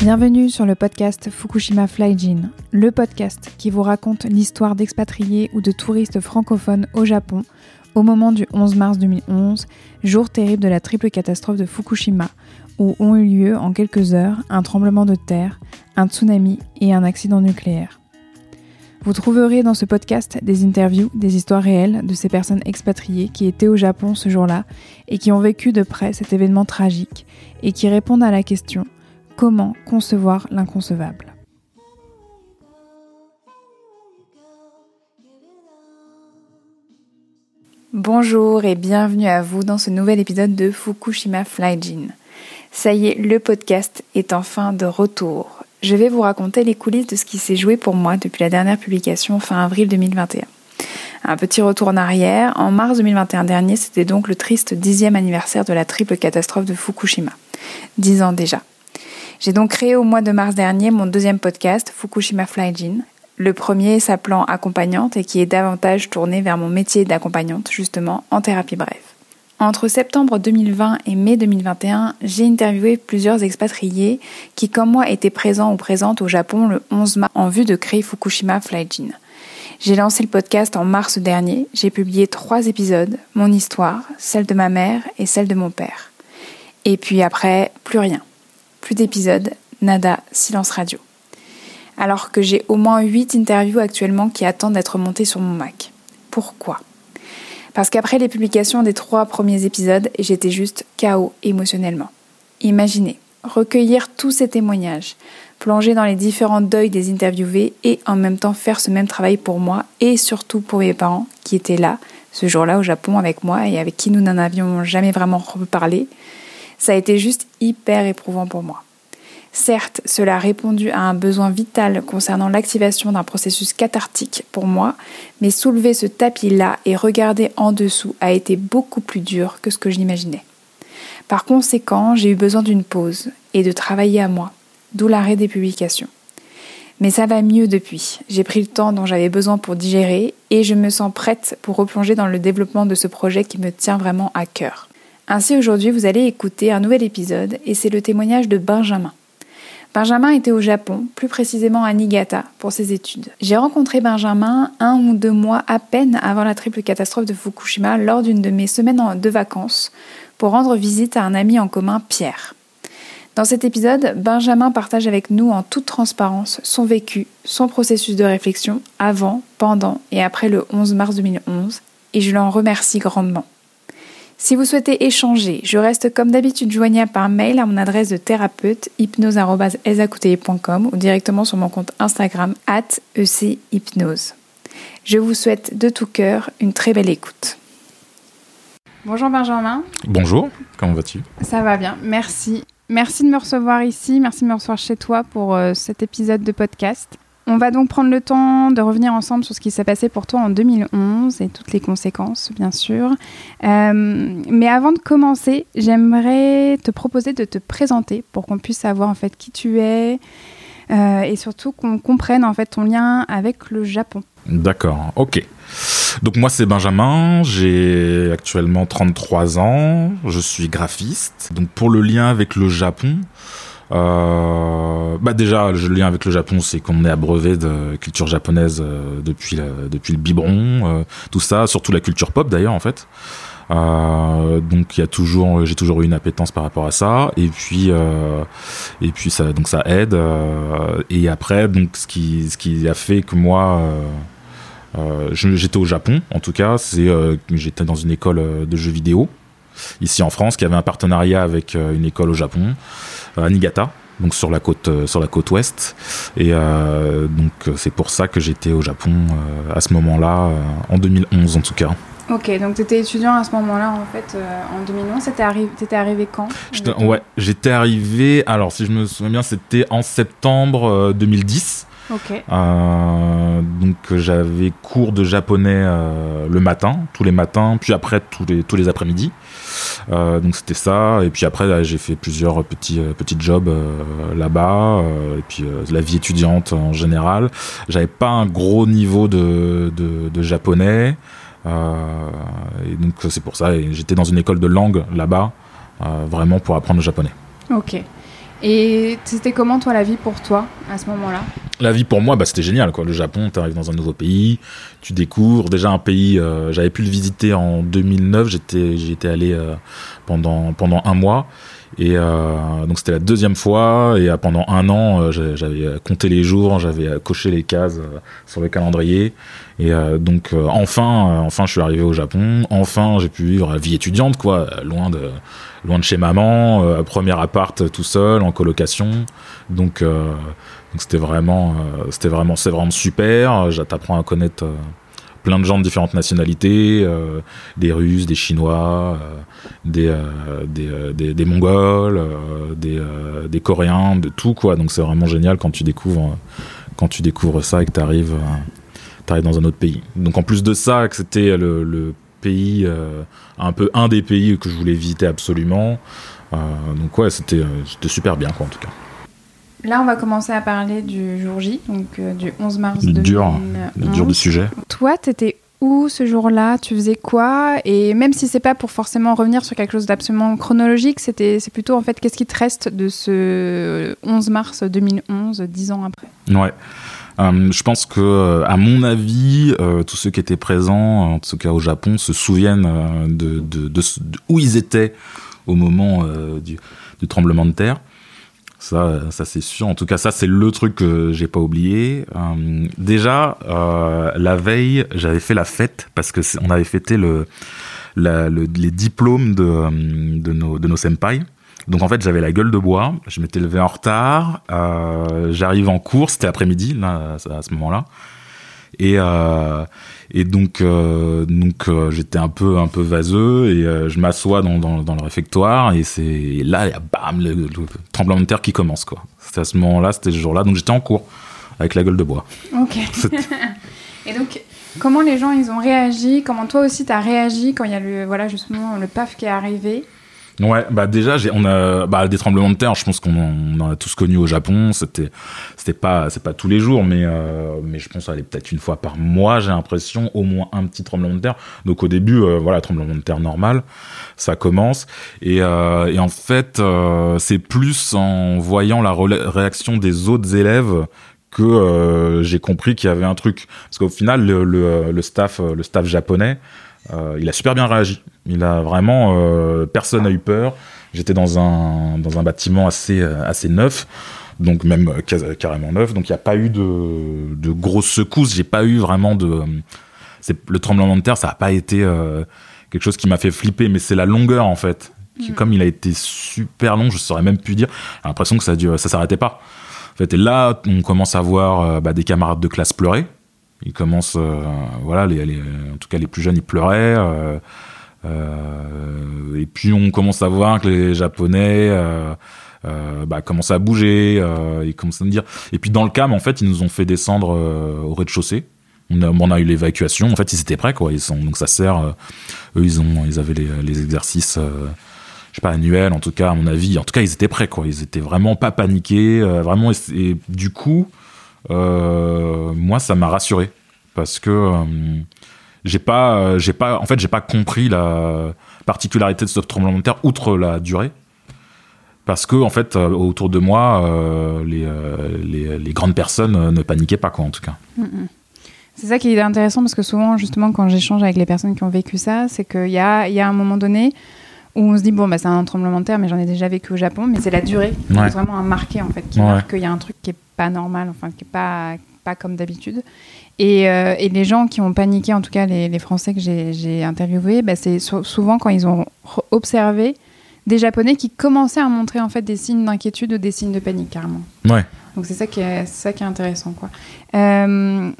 Bienvenue sur le podcast Fukushima Flyjin, le podcast qui vous raconte l'histoire d'expatriés ou de touristes francophones au Japon au moment du 11 mars 2011, jour terrible de la triple catastrophe de Fukushima, où ont eu lieu en quelques heures un tremblement de terre, un tsunami et un accident nucléaire. Vous trouverez dans ce podcast des interviews, des histoires réelles de ces personnes expatriées qui étaient au Japon ce jour-là et qui ont vécu de près cet événement tragique et qui répondent à la question comment concevoir l'inconcevable? Bonjour et bienvenue à vous dans ce nouvel épisode de Fukushima Flyjin. Ça y est, le podcast est enfin de retour. Je vais vous raconter les coulisses de ce qui s'est joué pour moi depuis la dernière publication fin avril 2021. Un petit retour en arrière, en mars 2021 dernier, c'était donc le triste dixième anniversaire de la triple catastrophe de Fukushima. Dix ans déjà. J'ai donc créé au mois de mars dernier mon deuxième podcast, Fukushima Flyjin, le premier s'appelant accompagnante et qui est davantage tourné vers mon métier d'accompagnante, justement, en thérapie brève. Entre septembre 2020 et mai 2021, j'ai interviewé plusieurs expatriés qui, comme moi, étaient présents ou présentes au Japon le 11 mars en vue de créer Fukushima Flyjin. J'ai lancé le podcast en mars dernier, j'ai publié trois épisodes, mon histoire, celle de ma mère et celle de mon père. Et puis après, plus rien. Plus d'épisodes, nada, silence radio alors que j'ai au moins 8 interviews actuellement qui attendent d'être montées sur mon Mac. Pourquoi? Parce qu'après les publications des trois premiers épisodes, j'étais juste KO émotionnellement. Imaginez, recueillir tous ces témoignages, plonger dans les différents deuils des interviewés et en même temps faire ce même travail pour moi et surtout pour mes parents qui étaient là ce jour-là au Japon avec moi et avec qui nous n'en avions jamais vraiment reparlé. Ça a été juste hyper éprouvant pour moi. Certes, cela a répondu à un besoin vital concernant l'activation d'un processus cathartique pour moi, mais soulever ce tapis-là et regarder en dessous a été beaucoup plus dur que ce que j'imaginais. Par conséquent, j'ai eu besoin d'une pause et de travailler à moi, d'où l'arrêt des publications. Mais ça va mieux depuis. J'ai pris le temps dont j'avais besoin pour digérer et je me sens prête pour replonger dans le développement de ce projet qui me tient vraiment à cœur. Ainsi aujourd'hui vous allez écouter un nouvel épisode et c'est le témoignage de Benjamin. Benjamin était au Japon, plus précisément à Niigata, pour ses études. J'ai rencontré Benjamin un ou deux mois à peine avant la triple catastrophe de Fukushima lors d'une de mes semaines de vacances pour rendre visite à un ami en commun, Pierre. Dans cet épisode, Benjamin partage avec nous en toute transparence son vécu, son processus de réflexion avant, pendant et après le 11 mars 2011, et je l'en remercie grandement. Si vous souhaitez échanger, je reste comme d'habitude joignable par mail à mon adresse de thérapeute hypnose.com ou directement sur mon compte Instagram at echypnose. Je vous souhaite de tout cœur une très belle écoute. Bonjour Benjamin. Bonjour, comment vas-tu? Ça va bien, merci. Merci de me recevoir ici, merci de me recevoir chez toi pour euh, cet épisode de podcast. On va donc prendre le temps de revenir ensemble sur ce qui s'est passé pour toi en 2011 et toutes les conséquences, bien sûr. Euh, mais avant de commencer, j'aimerais te proposer de te présenter pour qu'on puisse savoir en fait qui tu es euh, et surtout qu'on comprenne en fait ton lien avec le Japon. D'accord, ok. Donc moi c'est Benjamin, j'ai actuellement 33 ans, je suis graphiste. Donc pour le lien avec le Japon, bah déjà, le lien avec le Japon, c'est qu'on est abreuvé de culture japonaise euh, depuis, depuis le biberon, euh, tout ça, surtout la culture pop d'ailleurs en fait. Euh, donc il y a toujours, j'ai toujours eu une appétence par rapport à ça. Et puis, euh, et puis ça, donc ça aide. Euh, et après, donc ce qui, ce qui a fait que moi, j'étais au Japon, en tout cas, c'est j'étais dans une école de jeux vidéo ici en France qui avait un partenariat avec une école au Japon à Niigata donc sur la côte sur la côte ouest et donc c'est pour ça que j'étais au Japon à ce moment-là en 2011 en tout cas Ok, donc tu étais étudiant à ce moment-là, en fait, euh, en 2011. T'étais arrivé, étais arrivé quand Ouais, j'étais arrivé, alors si je me souviens bien, c'était en septembre 2010. Ok. Euh, donc j'avais cours de japonais euh, le matin, tous les matins, puis après tous les, tous les après-midi. Euh, donc c'était ça. Et puis après j'ai fait plusieurs petits, euh, petits jobs euh, là-bas. et puis la vie étudiante en général. J'avais pas un gros niveau de, de, japonais. Et donc c'est pour ça. J'étais dans une école de langue là-bas, vraiment pour apprendre le japonais. Ok. Et c'était comment, toi, la vie pour toi, à ce moment-là? La vie pour moi, bah, c'était génial. Quoi. Le Japon, tu arrives dans un nouveau pays, tu découvres déjà un pays. euh, J'avais pu le visiter en 2009. J'étais, j'y étais allé euh, pendant pendant un mois. Et euh, donc c'était la deuxième fois. Et pendant un an, j'avais compté les jours, j'avais coché les cases sur le calendrier. Et donc enfin, enfin, je suis arrivé au Japon. Enfin, j'ai pu vivre la vie étudiante, quoi, loin de loin de chez maman, euh, premier appart euh, tout seul en colocation. Donc euh, c'était vraiment, euh, vraiment, c'est vraiment super. T'apprends à connaître plein de gens de différentes nationalités, des Russes, des Chinois, des, Mongols, des, Coréens, de tout quoi. Donc c'est vraiment génial quand tu découvres, quand tu découvres ça et que t'arrives, euh, t'arrives dans un autre pays. Donc en plus de ça, c'était le pays, euh, un peu un des pays que je voulais visiter absolument. Euh, donc ouais, c'était, euh, c'était super bien quoi en tout cas. Là, on va commencer à parler du jour J, donc euh, du 11 mars Dur, 2011. dur de sujet. Toi, t'étais où ce jour-là? Tu faisais quoi? Et même si c'est pas pour forcément revenir sur quelque chose d'absolument chronologique, c'était c'est plutôt en fait qu'est-ce qui te reste de ce 11 mars 2011, dix ans après? Ouais. Euh, je pense que, euh, à mon avis, euh, tous ceux qui étaient présents, en tout cas au Japon, se souviennent de, où ils étaient au moment du, tremblement de terre. Ça, ça c'est sûr. En tout cas, ça c'est le truc que j'ai pas oublié. Déjà, la veille, j'avais fait la fête parce que c'est- on avait fêté les diplômes de nos senpai. Donc en fait, j'avais la gueule de bois. Je m'étais levé en retard. euh, J'arrive en cours. C'était après-midi là à ce moment-là. Et euh, et donc euh, donc j'étais un peu un peu vaseux et je m'assois dans, dans dans le réfectoire et c'est là il y a bam le, le tremblement de terre qui commence quoi. C'était à ce moment-là, c'était ce jour-là. Donc j'étais en cours avec la gueule de bois. Ok. Et donc, comment les gens ils ont réagi? Comment toi aussi t'as réagi quand il y a le voilà justement le paf qui est arrivé? Ouais, bah déjà, on a bah, des tremblements de terre. Je pense qu'on en, a tous connu au Japon. C'était, c'était pas, c'est pas tous les jours, mais euh, mais je pense aller peut-être une fois par mois. J'ai l'impression au moins un petit tremblement de terre. Donc au début, euh, voilà, tremblement de terre normal, ça commence. Et euh, et en fait, euh, c'est plus en voyant la réaction des autres élèves que euh, j'ai compris qu'il y avait un truc. Parce qu'au final, le, le, le staff, le staff japonais, euh, il a super bien réagi. Il a vraiment euh, personne n'a eu peur. J'étais dans un dans un bâtiment assez euh, assez neuf, donc même euh, carrément neuf. Donc il n'y a pas eu de de grosses secousses. J'ai pas eu vraiment de c'est le tremblement de terre. Ça a pas été quelque chose qui m'a fait flipper, mais c'est la longueur en fait. Qui, Comme il a été super long, je saurais même plus dire. J'ai l'impression que ça dure, ça s'arrêtait pas. En fait, et là, on commence à voir bah, des camarades de classe pleurer. Ils commencent, euh, voilà, les, en tout cas les plus jeunes, ils pleuraient. euh, euh, et puis on commence à voir que les Japonais bah, commencent à bouger, ils commencent à me dire. Et puis dans le cam, en fait, ils nous ont fait descendre au rez-de-chaussée. On a, on a eu l'évacuation. En fait, ils étaient prêts, quoi. Ils sont, donc ça sert. eux, ils ont, ils avaient les, exercices. euh, je sais pas annuels, en tout cas à mon avis. En tout cas, ils étaient prêts, quoi. Ils étaient vraiment pas paniqués, vraiment. Et, du coup, moi, ça m'a rassuré parce que euh, j'ai pas, euh, j'ai pas, en fait, j'ai pas compris la particularité de ce tremblement de terre outre la durée. Parce que en fait, euh, autour de moi, euh, les, euh, grandes personnes euh, ne paniquaient pas, quoi, en tout cas. C'est ça qui est intéressant parce que souvent, justement, quand j'échange avec les personnes qui ont vécu ça, c'est qu'il y a, y a un moment donné où on se dit, bon, bah, c'est un tremblement de terre, mais j'en ai déjà vécu au Japon, mais c'est la durée qui Ouais. est vraiment un marqué, en fait, qui Ouais. marque qu'il y a un truc qui est pas normal, enfin, qui est pas, pas comme d'habitude. Et, euh, et les gens qui ont paniqué, en tout cas les, les Français que j'ai interviewés, bah, c'est sou- souvent quand ils ont observé des Japonais qui commençaient à montrer en fait des signes d'inquiétude ou des signes de panique carrément. Ouais. Donc c'est ça qui est, ça qui est intéressant quoi. Euh,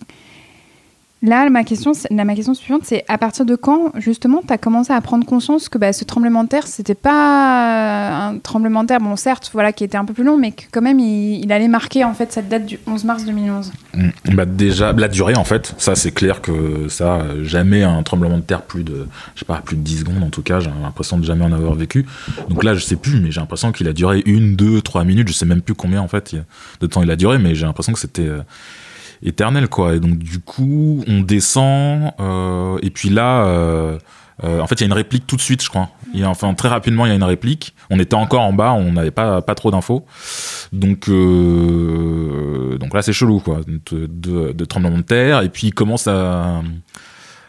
Là, ma question, ma question suivante, c'est à partir de quand, justement, tu as commencé à prendre conscience que bah, ce tremblement de terre, c'était pas un tremblement de terre, bon, certes, voilà, qui était un peu plus long, mais que quand même, il, allait marquer, en fait, cette date du 11 mars 2011. Mm. Bah déjà, la durée en fait, ça c'est clair que ça, euh, jamais un tremblement de terre plus de, je sais pas, plus de 10 secondes en tout cas, j'ai l'impression de jamais en avoir vécu. Donc là, je sais plus, mais j'ai l'impression qu'il a duré une, deux, trois minutes, je sais même plus combien en fait de temps il a duré, mais j'ai l'impression que c'était euh, éternel quoi. Et donc du coup, on descend, euh, et puis là, euh, euh, en fait, il y a une réplique tout de suite, je crois. A, enfin, très rapidement, il y a une réplique. On était encore en bas, on n'avait pas, pas trop d'infos. Donc, donc là, c'est chelou, quoi, de, de, de tremblement de terre. Et puis, il commence à,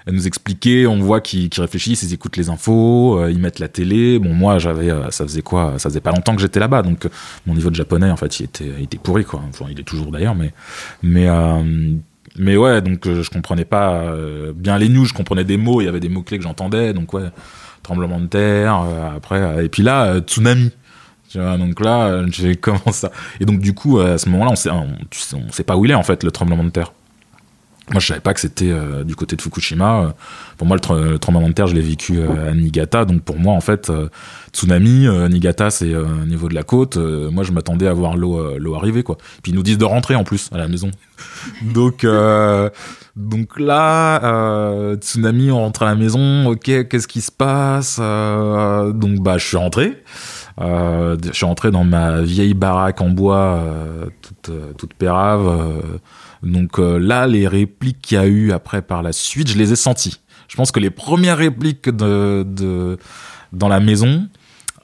à nous expliquer. On voit qu'ils qu'ils réfléchissent, ils écoutent les infos, euh, ils mettent la télé. Bon, moi, j'avais, euh, ça faisait quoi? Ça faisait pas longtemps que j'étais là-bas, donc euh, mon niveau de japonais, en fait, il était, il était pourri, quoi. Enfin, il est toujours d'ailleurs, mais, mais, mais ouais, donc euh, je comprenais pas bien les news. Je comprenais des mots, il y avait des mots clés que j'entendais, donc ouais, tremblement de terre. après, et puis là, tsunami. Tu vois, donc là, j'ai comment ça Et donc du coup, à ce moment-là, on sait, on sait pas où il est en fait le tremblement de terre. Moi, je savais pas que c'était euh, du côté de Fukushima. Euh, Pour moi, le, tre- le tremblement de terre, je l'ai vécu euh, à Niigata. Donc pour moi, en fait, euh, tsunami, Niigata, c'est au niveau de la côte. Moi, je m'attendais à voir l'eau, l'eau arriver, quoi. Puis ils nous disent de rentrer en plus à la maison. donc, donc là, tsunami, on rentre à la maison. Ok, qu'est-ce qui se passe Donc bah, je suis rentré. Je suis rentré dans ma vieille baraque en bois, toute, toute pérave. Donc euh, là, les répliques qu'il y a eu après par la suite, je les ai senties. Je pense que les premières répliques de, dans la maison,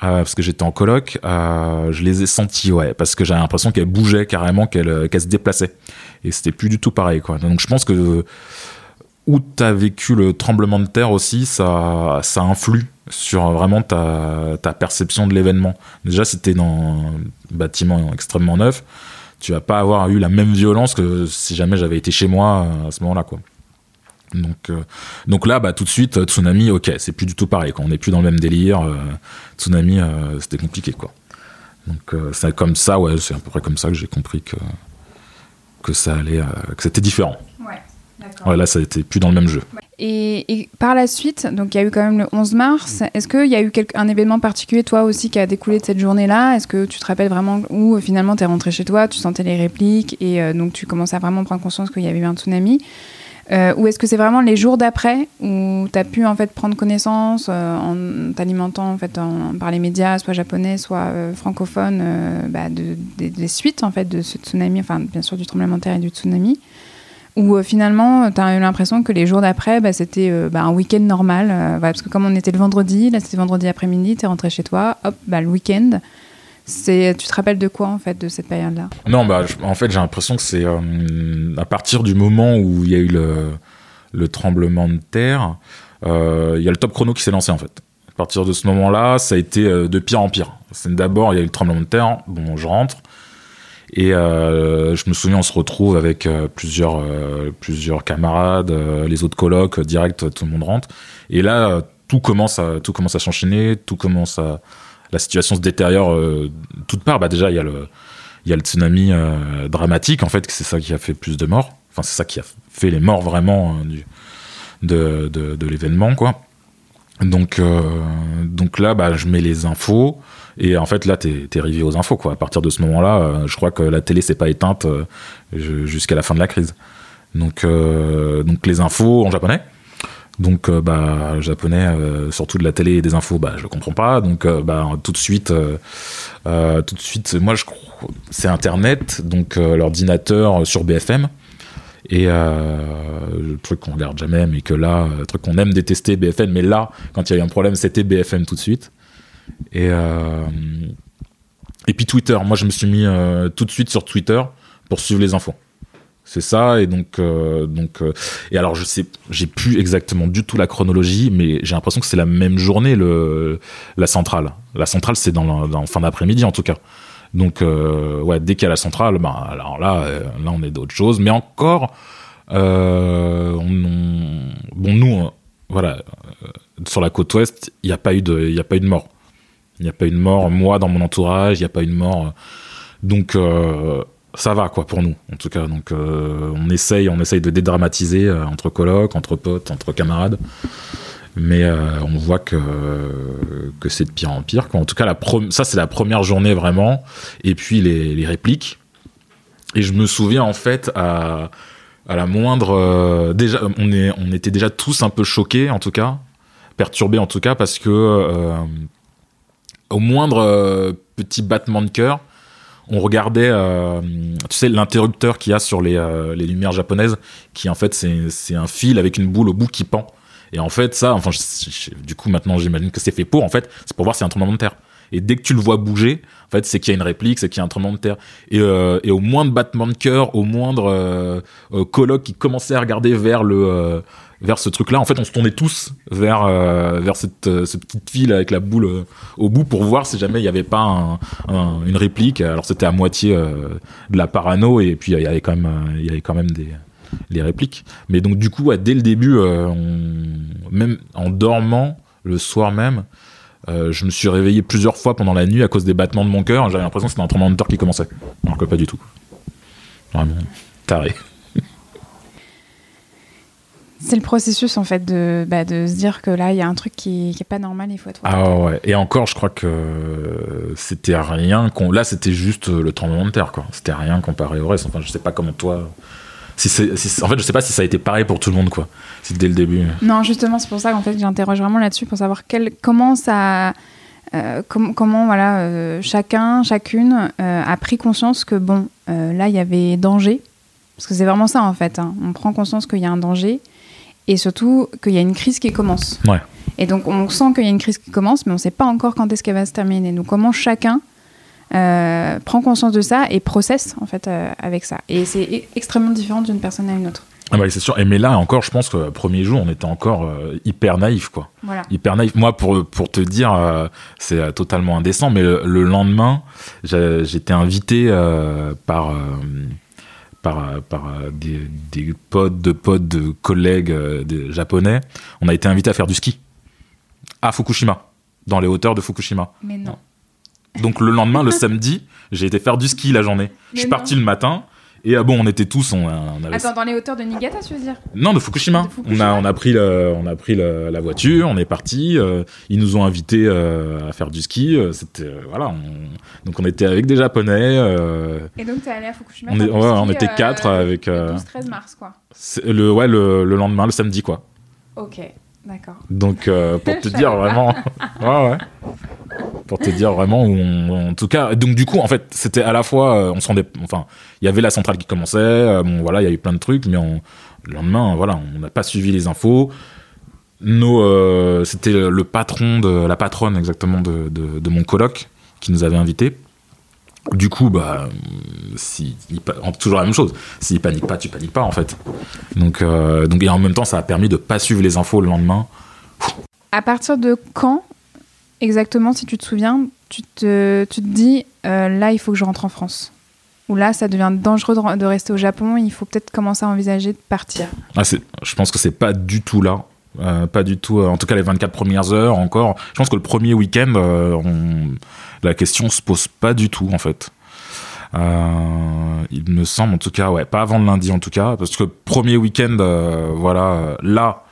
euh, parce que j'étais en coloc, euh, je les ai senties, ouais, parce que j'avais l'impression qu'elle bougeait carrément, qu'elle se déplaçait. Et c'était plus du tout pareil, quoi. Donc je pense que où tu as vécu le tremblement de terre aussi, ça, ça influe sur vraiment ta, ta perception de l'événement. Déjà, es dans un bâtiment extrêmement neuf, tu vas pas avoir eu la même violence que si jamais j'avais été chez moi euh, à ce moment-là. quoi. Donc, euh, donc là, bah, tout de suite, euh, tsunami, ok, c'est plus du tout pareil. On n'est plus dans le même délire. tsunami, c'était compliqué. quoi. Donc c'est comme ça, ouais, c'est à peu près comme ça que j'ai compris que, que ça allait, que c'était différent. Ouais, là, ça n'était plus dans le même jeu. Et, et par la suite, donc il y a eu quand même le 11 mars. Est-ce qu'il y a eu quelque- un événement particulier, toi aussi, qui a découlé de cette journée-là? Est-ce que tu te rappelles vraiment où euh, finalement tu es rentré chez toi, tu sentais les répliques et euh, donc tu commences à vraiment prendre conscience qu'il y avait eu un tsunami. Euh, Ou est-ce que c'est vraiment les jours d'après où tu as pu en fait prendre connaissance euh, en t'alimentant en fait en- par les médias, soit japonais, soit francophones, bah, de- des, des suites en fait de ce tsunami, enfin bien sûr du tremblement de terre et du tsunami? Où euh, finalement, tu as eu l'impression que les jours d'après, bah, c'était euh, bah, un week-end normal. euh, parce que comme on était le vendredi, là c'était vendredi après-midi, tu es rentré chez toi, hop, bah, le week-end. Tu te rappelles de quoi en fait de cette période-là? Non, bah, en fait, j'ai l'impression que c'est à partir du moment où il y a eu le, le tremblement de terre, il y a le top chrono qui s'est lancé en fait. À partir de ce moment-là, ça a été de pire en pire. D'abord il y a eu le tremblement de terre. Bon, je rentre et euh, je me souviens, on se retrouve avec euh, plusieurs euh, plusieurs camarades, les autres colocs, direct, tout le monde rentre. Et là, tout commence à tout commence à s'enchaîner, tout commence à la situation se détériore euh, de toutes parts. Bah déjà, il y a le il y a le tsunami dramatique en fait, c'est ça qui a fait plus de morts. Enfin, c'est ça qui a fait les morts vraiment euh, du, de, de, de l'événement, quoi. Donc, donc là, bah, je mets les infos. Et en fait, là, t'es es arrivé aux infos. À partir de ce moment-là, euh, je crois que la télé s'est pas éteinte euh, jusqu'à la fin de la crise. Donc, euh, donc les infos en japonais. Donc, bah, japonais, surtout de la télé et des infos, bah, je comprends pas. Donc, bah, tout de suite, tout de suite, moi, je c'est Internet, donc l'ordinateur sur BFM. Et le truc qu'on regarde jamais, mais que là, le truc qu'on aime détester, BFM, mais là, quand il y a eu un problème, c'était BFM tout de suite. Et, euh, et puis Twitter, moi je me suis mis euh, tout de suite sur Twitter pour suivre les infos. C'est ça, et donc, euh, donc et alors je sais, j'ai plus exactement du tout la chronologie, mais j'ai l'impression que c'est la même journée le la centrale. La centrale, c'est dans, fin d'après-midi en tout cas. Donc euh, ouais, dès qu'il y a la centrale, ben alors là, là on est d'autres choses. Mais encore, on, on- bon nous, voilà, sur la côte ouest, il n'y a a pas eu de mort. Il n'y a pas eu de mort. Moi, dans mon entourage, il n'y a pas eu de mort. Donc euh, ça va quoi pour nous en tout cas donc euh, on essaye on essaye de dédramatiser euh, entre colocs entre potes entre camarades mais on voit que que c'est de pire en pire quoi. en tout cas la ça c'est la première journée vraiment et puis les, les répliques et je me souviens en fait à à la moindre déjà on est on était déjà tous un peu choqués en tout cas perturbés en tout cas parce que au moindre euh, petit battement de cœur on regardait, euh, tu sais, l'interrupteur qu'il y a sur les, euh, lumières japonaises, qui en fait c'est c'est un fil avec une boule au bout qui pend. Et en fait, ça, enfin, du coup, maintenant j'imagine que c'est fait pour, en fait, c'est pour voir y a un tremblement de terre. Et dès que tu le vois bouger, en fait, c'est qu'il y a une réplique, c'est qu'il y a un tremblement de terre. Et, et au moindre battement de cœur, au moindre colloque qui commençait à regarder vers le vers ce truc-là, en fait, on se tournait tous vers euh, vers cette, euh, ce petit fil avec la boule euh, au bout pour voir si jamais il n'y avait pas un, un- une réplique. Alors c'était à moitié de la parano et puis il y avait quand même y avait quand même des les répliques. Mais donc du coup, dès le début, même en dormant le soir même, je me suis réveillé plusieurs fois pendant la nuit à cause des battements de mon cœur. J'avais l'impression que c'était un tremblement de terre qui commençait. Alors que pas du tout. Vraiment taré. C'est le processus en fait de, bah, de se dire que là il y a un truc qui, qui est pas normal, il faut être. Ah ouais. Et encore, je crois que c'était rien. qu'on Là, c'était juste le tremblement de terre, quoi. C'était rien comparé au reste. Enfin, je sais pas comment toi. Si c'est, si c'est- en fait, je sais pas si ça a été pareil pour tout le monde, quoi. Si dès le début. Non, justement, c'est pour ça qu'en fait j'interroge vraiment là-dessus pour savoir quel, comment ça. euh, com- comment voilà euh, chacun chacune euh, a pris conscience que bon là il y avait danger parce que c'est vraiment ça en fait hein. on prend conscience qu'il y a un danger et surtout qu'il y a une crise qui commence Ouais. et donc on sent qu'il y a une crise qui commence mais on ne sait pas encore quand est-ce qu'elle va se terminer donc comment chacun euh, prend conscience de ça et processe en fait euh, avec ça et c'est e- extrêmement différent d'une personne à une autre Ah bah, c'est sûr. Et mais là encore, je pense que le premier jour, on était encore euh, hyper naïf, quoi. voilà Hyper naïf. Moi, pour, pour te dire, euh, c'est euh, totalement indécent, mais le, le lendemain, j'étais invité euh, par, euh, par, euh, par des, des potes de potes de collègues euh, des japonais. On a été invité à faire du ski à Fukushima, dans les hauteurs de Fukushima. mais non Donc le lendemain, le samedi, j'ai été faire du ski la journée. Je suis non. parti le matin. Et euh, bon, on était tous, on, on avait attends dans les hauteurs de Niigata tu veux dire? Non, de Fukushima. De Fukushima. On a, on a pris, le, on a pris le- la voiture, on est parti. euh, ils nous ont invités euh, à faire du ski. euh, C'était voilà. on- donc on était avec des Japonais. Et donc, t'es allé à Fukushima on, faire est, du ouais, ski, on était quatre avec euh, Le 12-13 mars, quoi. le ouais le, le lendemain, le samedi quoi. Ok, d'accord. Donc euh, pour te dire vraiment, ouais ouais. Pour te dire vraiment où on- en tout cas, donc du coup en fait c'était à la fois euh, on s'en dé- enfin il y avait la centrale qui commençait, euh, bon voilà il y a eu plein de trucs, mais on- le lendemain voilà on n'a pas suivi les infos. Nos c'était le patron de la patronne exactement de, de, de mon coloc qui nous avait invités. Du coup, bah, si, il toujours la même chose. S'il panique pas, tu paniques pas en fait. Donc, euh, donc et en même temps, ça a permis de pas suivre les infos le lendemain. À partir de quand, exactement, si tu te souviens, tu te, tu te dis, euh, là, il faut que je rentre en France? Ou là, ça devient dangereux de, de rester au Japon, il faut peut-être commencer à envisager de partir? Ah, je pense que c'est pas du tout là. Euh, pas du tout. euh, en tout cas, les 24 premières heures encore. Je pense que le premier week-end, euh, la question se pose pas du tout en fait. Il me semble en tout cas, ouais, pas avant le lundi en tout cas, parce que premier week-end, voilà, là,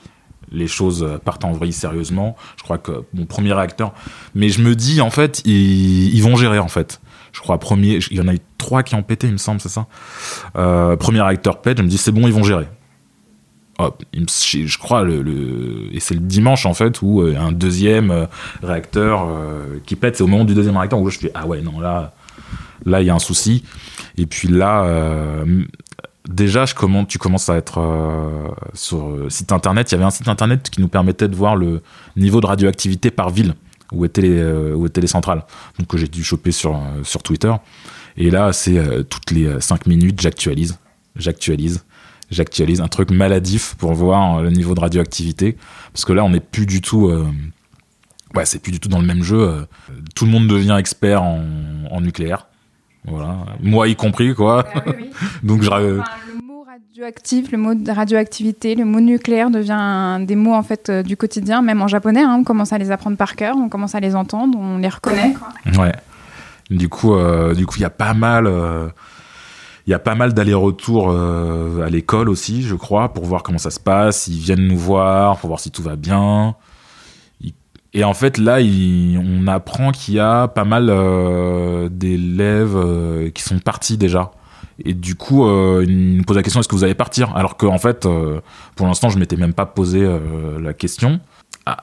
les choses partent en vrille sérieusement. Je crois que mon premier réacteur, mais je me dis en fait, ils, ils vont gérer en fait. Je crois premier, il y en a eu trois qui ont pété, il me semble, c'est ça? Premier réacteur pète, je me dis c'est bon, ils vont gérer. Me- je crois le, et c'est le dimanche en fait où euh, un deuxième euh, réacteur euh, qui pète c'est au moment du deuxième réacteur où je fais ah ouais non là là il y a un souci. Et puis là euh, déjà tu commences à être euh, sur le site internet. Il y avait un site internet qui nous permettait de voir le niveau de radioactivité par ville où étaient les euh, où étaient les centrales. Donc que j'ai dû choper sur euh, sur Twitter. Et là c'est euh, toutes les 5 minutes j'actualise. J'actualise j'actualise un truc maladif pour voir euh, le niveau de radioactivité parce que là on n'est plus du tout euh, ouais c'est plus du tout dans le même jeu euh, tout le monde devient expert en, en nucléaire voilà moi y compris quoi donc je, Enfin, le mot radioactif, le mot de radioactivité, le mot nucléaire devient un- des mots en fait du quotidien, même en japonais. hein, on commence à les apprendre par cœur, on commence à les entendre, on les reconnaît. quoi. Ouais. Du coup, euh, du coup, il y a pas mal, il y a pas mal d'allers-retours euh, à l'école aussi, je crois, pour voir comment ça se passe. Ils viennent nous voir pour voir si tout va bien. Et en fait, là, il- on apprend qu'il y a pas mal euh, d'élèves euh, qui sont partis déjà. Et du coup, euh, ils nous posent la question est-ce que vous allez partir? Alors qu'en fait, euh, pour l'instant, je m'étais même pas posé la question.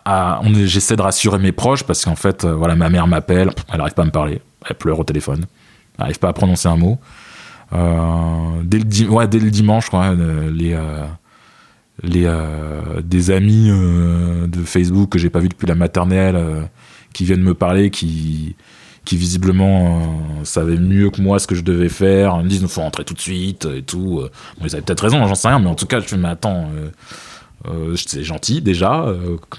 On est- J'essaie de rassurer mes proches parce qu'en fait, voilà, ma mère m'appelle, elle arrive pas à me parler, elle pleure au téléphone, elle arrive pas à prononcer un mot. Euh, dès, le ouais, dès le dimanche, quoi, euh, les, euh, les, des amis de Facebook que j'ai pas vu depuis la maternelle qui viennent me parler, qui, qui visiblement savaient mieux que moi ce que je devais faire, me disent il faut rentrer tout de suite et tout. Ils avaient peut-être raison, j'en sais rien, mais en tout cas, je fais mais attends, c'est gentil déjà,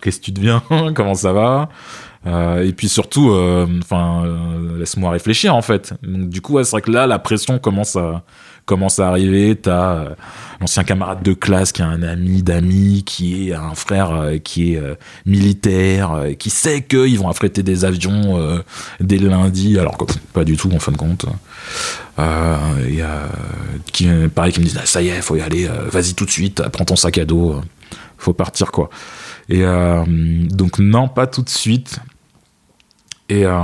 qu'est-ce que tu deviens, comment ça va? Euh, et puis surtout, euh, enfin, euh, laisse-moi réfléchir en fait. Donc, du coup, ouais, c'est vrai que là, la pression commence à commence à arriver. T'as euh, l'ancien camarade de classe qui a un ami d'amis qui est un frère euh, qui est euh, militaire, qui sait qu'ils vont affréter des avions dès le lundi, alors que pas du tout en fin de compte. Et, qui, pareil, qui me disent ah, ça y est, faut y aller, vas-y tout de suite, prends ton sac à dos, faut partir quoi. Et euh, donc non, pas tout de suite. Euh,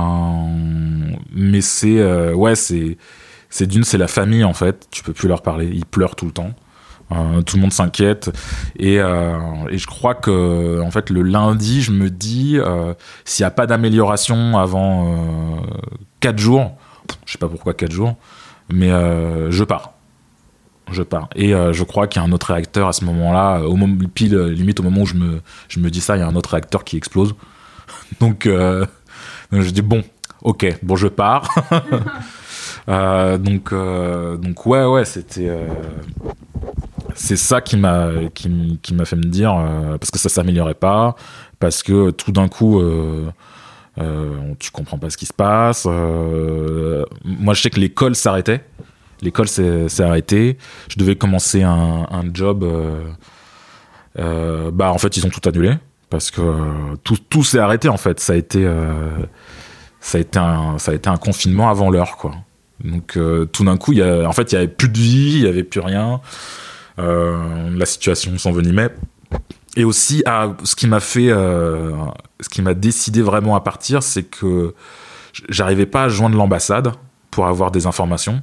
mais c'est euh, ouais, c'est c'est d'une, c'est la famille en fait. Tu peux plus leur parler. Ils pleurent tout le temps. Euh, tout le monde s'inquiète et, je crois que en fait le lundi, je me dis s'il n'y a pas d'amélioration avant euh, 4 jours, je sais pas pourquoi 4 jours, mais je pars. Je pars. Et je crois qu'il y a un autre réacteur à ce moment, pile euh, limite au moment où je me, je me dis ça, il y a un autre réacteur qui explose. Donc, je dis bon, ok, bon je pars. Euh, donc, euh, donc ouais, ouais, c'était, euh, c'est ça qui m'a, qui, qui m'a fait me dire parce que ça s'améliorait pas, parce que tout d'un coup, tu comprends pas ce qui se passe. moi, je sais que l'école s'arrêtait. L'école s'est arrêtée. Je devais commencer un, un job. bah, en fait, ils ont tout annulé parce que euh, tout, tout s'est arrêté. En fait, ça a été, euh, ça a été un, ça a été un confinement avant l'heure, quoi. Donc, euh, tout d'un coup, y a, en fait, il y avait plus de vie, il y avait plus rien. La situation s'envenimait. Et aussi, ah, ce qui m'a fait, ce qui m'a décidé vraiment à partir, c'est que j'arrivais pas à joindre l'ambassade pour avoir des informations.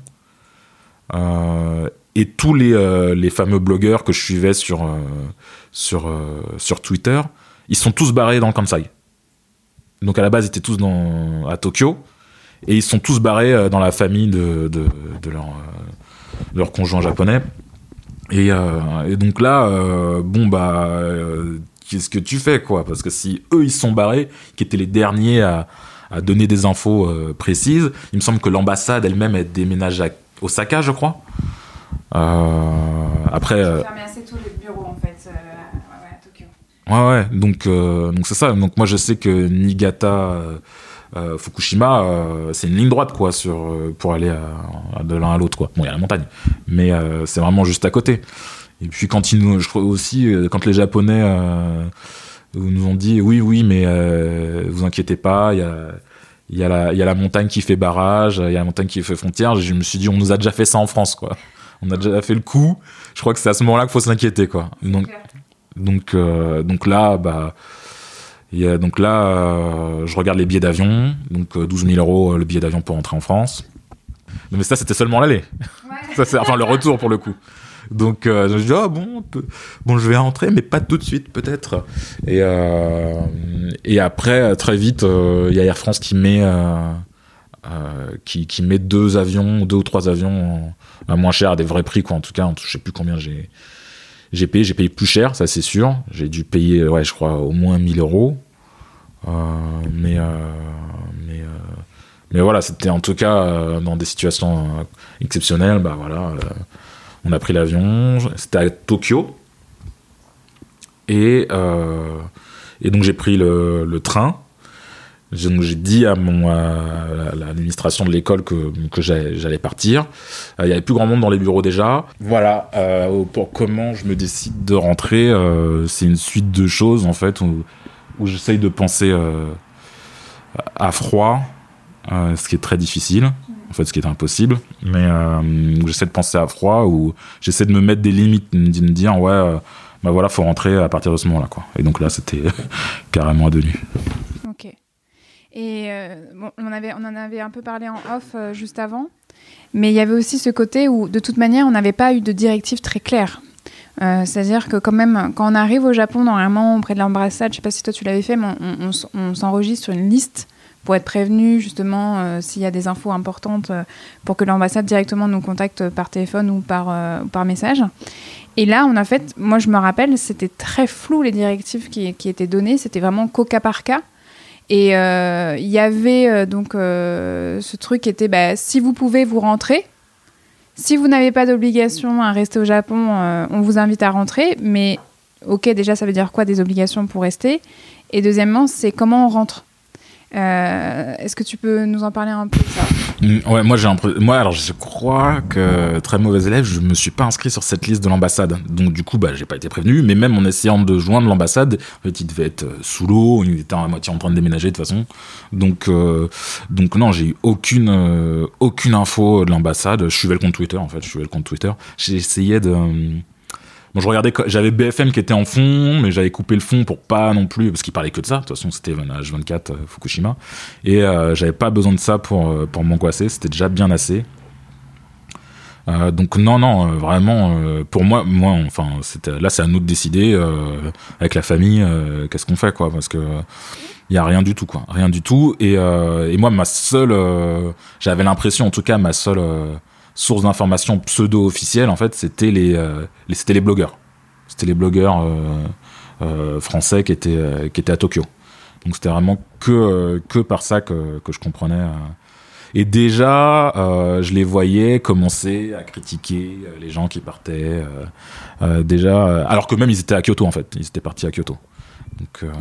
Et tous les, les fameux blogueurs que je suivais sur, sur, sur Twitter, ils sont tous barrés dans le Kansai. Donc à la base, ils étaient tous à Tokyo. Et ils sont tous barrés euh, dans la famille de, de, de leur, euh, conjoint japonais. Et, euh, donc là, bon, bah, qu'est-ce que tu fais, quoi? Parce que si eux, ils sont barrés, qui étaient les derniers à, donner des infos précises, il me semble que l'ambassade elle-même, elle déménage à Osaka, je crois. Après. euh, fermé assez tôt le bureau en fait. Ouais, ouais, donc euh, donc c'est ça. Donc moi je sais que Niigata, euh, euh, Fukushima, euh, c'est une ligne droite quoi sur euh, pour aller à- à de l'un à l'autre quoi. Bon, il y a la montagne, mais euh, c'est vraiment juste à côté. Et puis quand ils nous, je crois aussi quand les Japonais nous ont dit oui oui mais vous inquiétez pas, il y a il y, a la, il y a la montagne qui fait barrage, il y a la montagne qui fait frontière. Je me suis dit, on nous a déjà fait ça en France, quoi. On a déjà fait le coup. Je crois que c'est à ce moment-là qu'il faut s'inquiéter, quoi. Donc, donc, euh, donc là, bah, y a, donc là, euh, je regarde les billets d'avion. Donc euh, 12 000 euros euh, le billet d'avion pour rentrer en France. Non, mais ça, c'était seulement l'aller. Ça, c'est, enfin, le retour pour le coup. Donc, euh, je me dis, ah bon, peut- bon, je vais rentrer, mais pas tout de suite, peut-être. Et, euh, et après, euh, très vite, euh, il y a Air France qui met, euh, euh, qui, qui met deux avions, deux ou trois avions euh, à moins cher, à des vrais prix, quoi. En tout cas, je sais plus combien j'ai, j'ai payé. Payé plus cher, ça c'est sûr. J'ai dû payer, ouais, je crois, au moins 1000 euros. Euh, mais, euh, mais, euh, mais voilà, c'était en tout cas dans des situations exceptionnelles. Bah voilà, on a pris l'avion. C'était à Tokyo. Et, et donc j'ai pris le train. Donc j'ai dit à mon l'administration de l'école que, j'allais partir. Euh, Il y avait plus grand monde dans les bureaux déjà. Voilà. euh, pour comment je me décide de rentrer, euh, c'est une suite de choses en fait où, où j'essaye de penser euh, à froid, euh, ce qui est très difficile. en fait, ce qui est impossible. Mais euh, j'essaie de penser à froid ou j'essaie de me mettre des limites, de me dire ouais, euh, bah voilà, faut rentrer à partir de ce moment-là, quoi. Et donc là, c'était carrément à deux. Et euh, on, en avait un peu parlé en off euh, juste avant, mais il y avait aussi ce côté où, de toute manière, on n'avait pas eu de directive très claire. Euh, C'est-à-dire que quand même, quand on arrive au Japon, normalement, auprès de l'ambassade, je sais pas si toi tu l'avais fait, mais on, s'enregistre sur une liste pour être prévenu justement s'il y a des infos importantes pour que l'ambassade directement nous contacte par téléphone ou par, ou par message. Et là, on a fait, moi je me rappelle, c'était très flou les directives qui, qui étaient données, c'était vraiment qu'au cas par cas. Et euh, il y avait euh, donc euh, ce truc qui était bah, si vous pouvez, vous rentrez. Si vous n'avez pas d'obligation à rester au Japon, on vous invite à rentrer. Mais ok, déjà, ça veut dire quoi des obligations pour rester? Et deuxièmement, c'est comment on rentre. Euh, Est-ce que tu peux nous en parler un peu? Ça Ouais, moi j'ai moi alors je crois que très mauvais élève, je me suis pas inscrit sur cette liste de l'ambassade. Donc du coup bah j'ai pas été prévenu, mais même en essayant de joindre l'ambassade, en fait il devait être euh, sous l'eau, il était à moitié en train de déménager de toute façon. Donc euh, donc non, j'ai eu aucune euh, aucune info de l'ambassade, je suivais le compte Twitter en fait, je compte Twitter. J'ai essayé de Je regardais, j'avais BFM qui était en fond, mais j'avais coupé le fond pour pas non plus, parce qu'il parlait que de ça. De toute façon, c'était H24 euh, Fukushima. Et euh, j'avais pas besoin de ça pour, euh, pour m'angoisser, c'était déjà bien assez. Donc non, non, vraiment, pour moi, moi, enfin, là, c'est à nous de décider avec la famille, qu'est-ce qu'on fait, quoi, parce que il y a rien du tout, quoi, rien du tout. Et, et moi, ma seule, j'avais l'impression, en tout cas, ma seule euh, source d'information pseudo-officielle, en fait, c'était les, euh, les, c'était les blogueurs, c'était les blogueurs euh, euh, français qui étaient, qui étaient à Tokyo. Donc c'était vraiment que, que par ça que, que je comprenais. Et déjà, je les voyais commencer à critiquer les gens qui partaient. déjà, alors que même ils étaient à Kyoto en fait, ils étaient partis à Kyoto. Donc,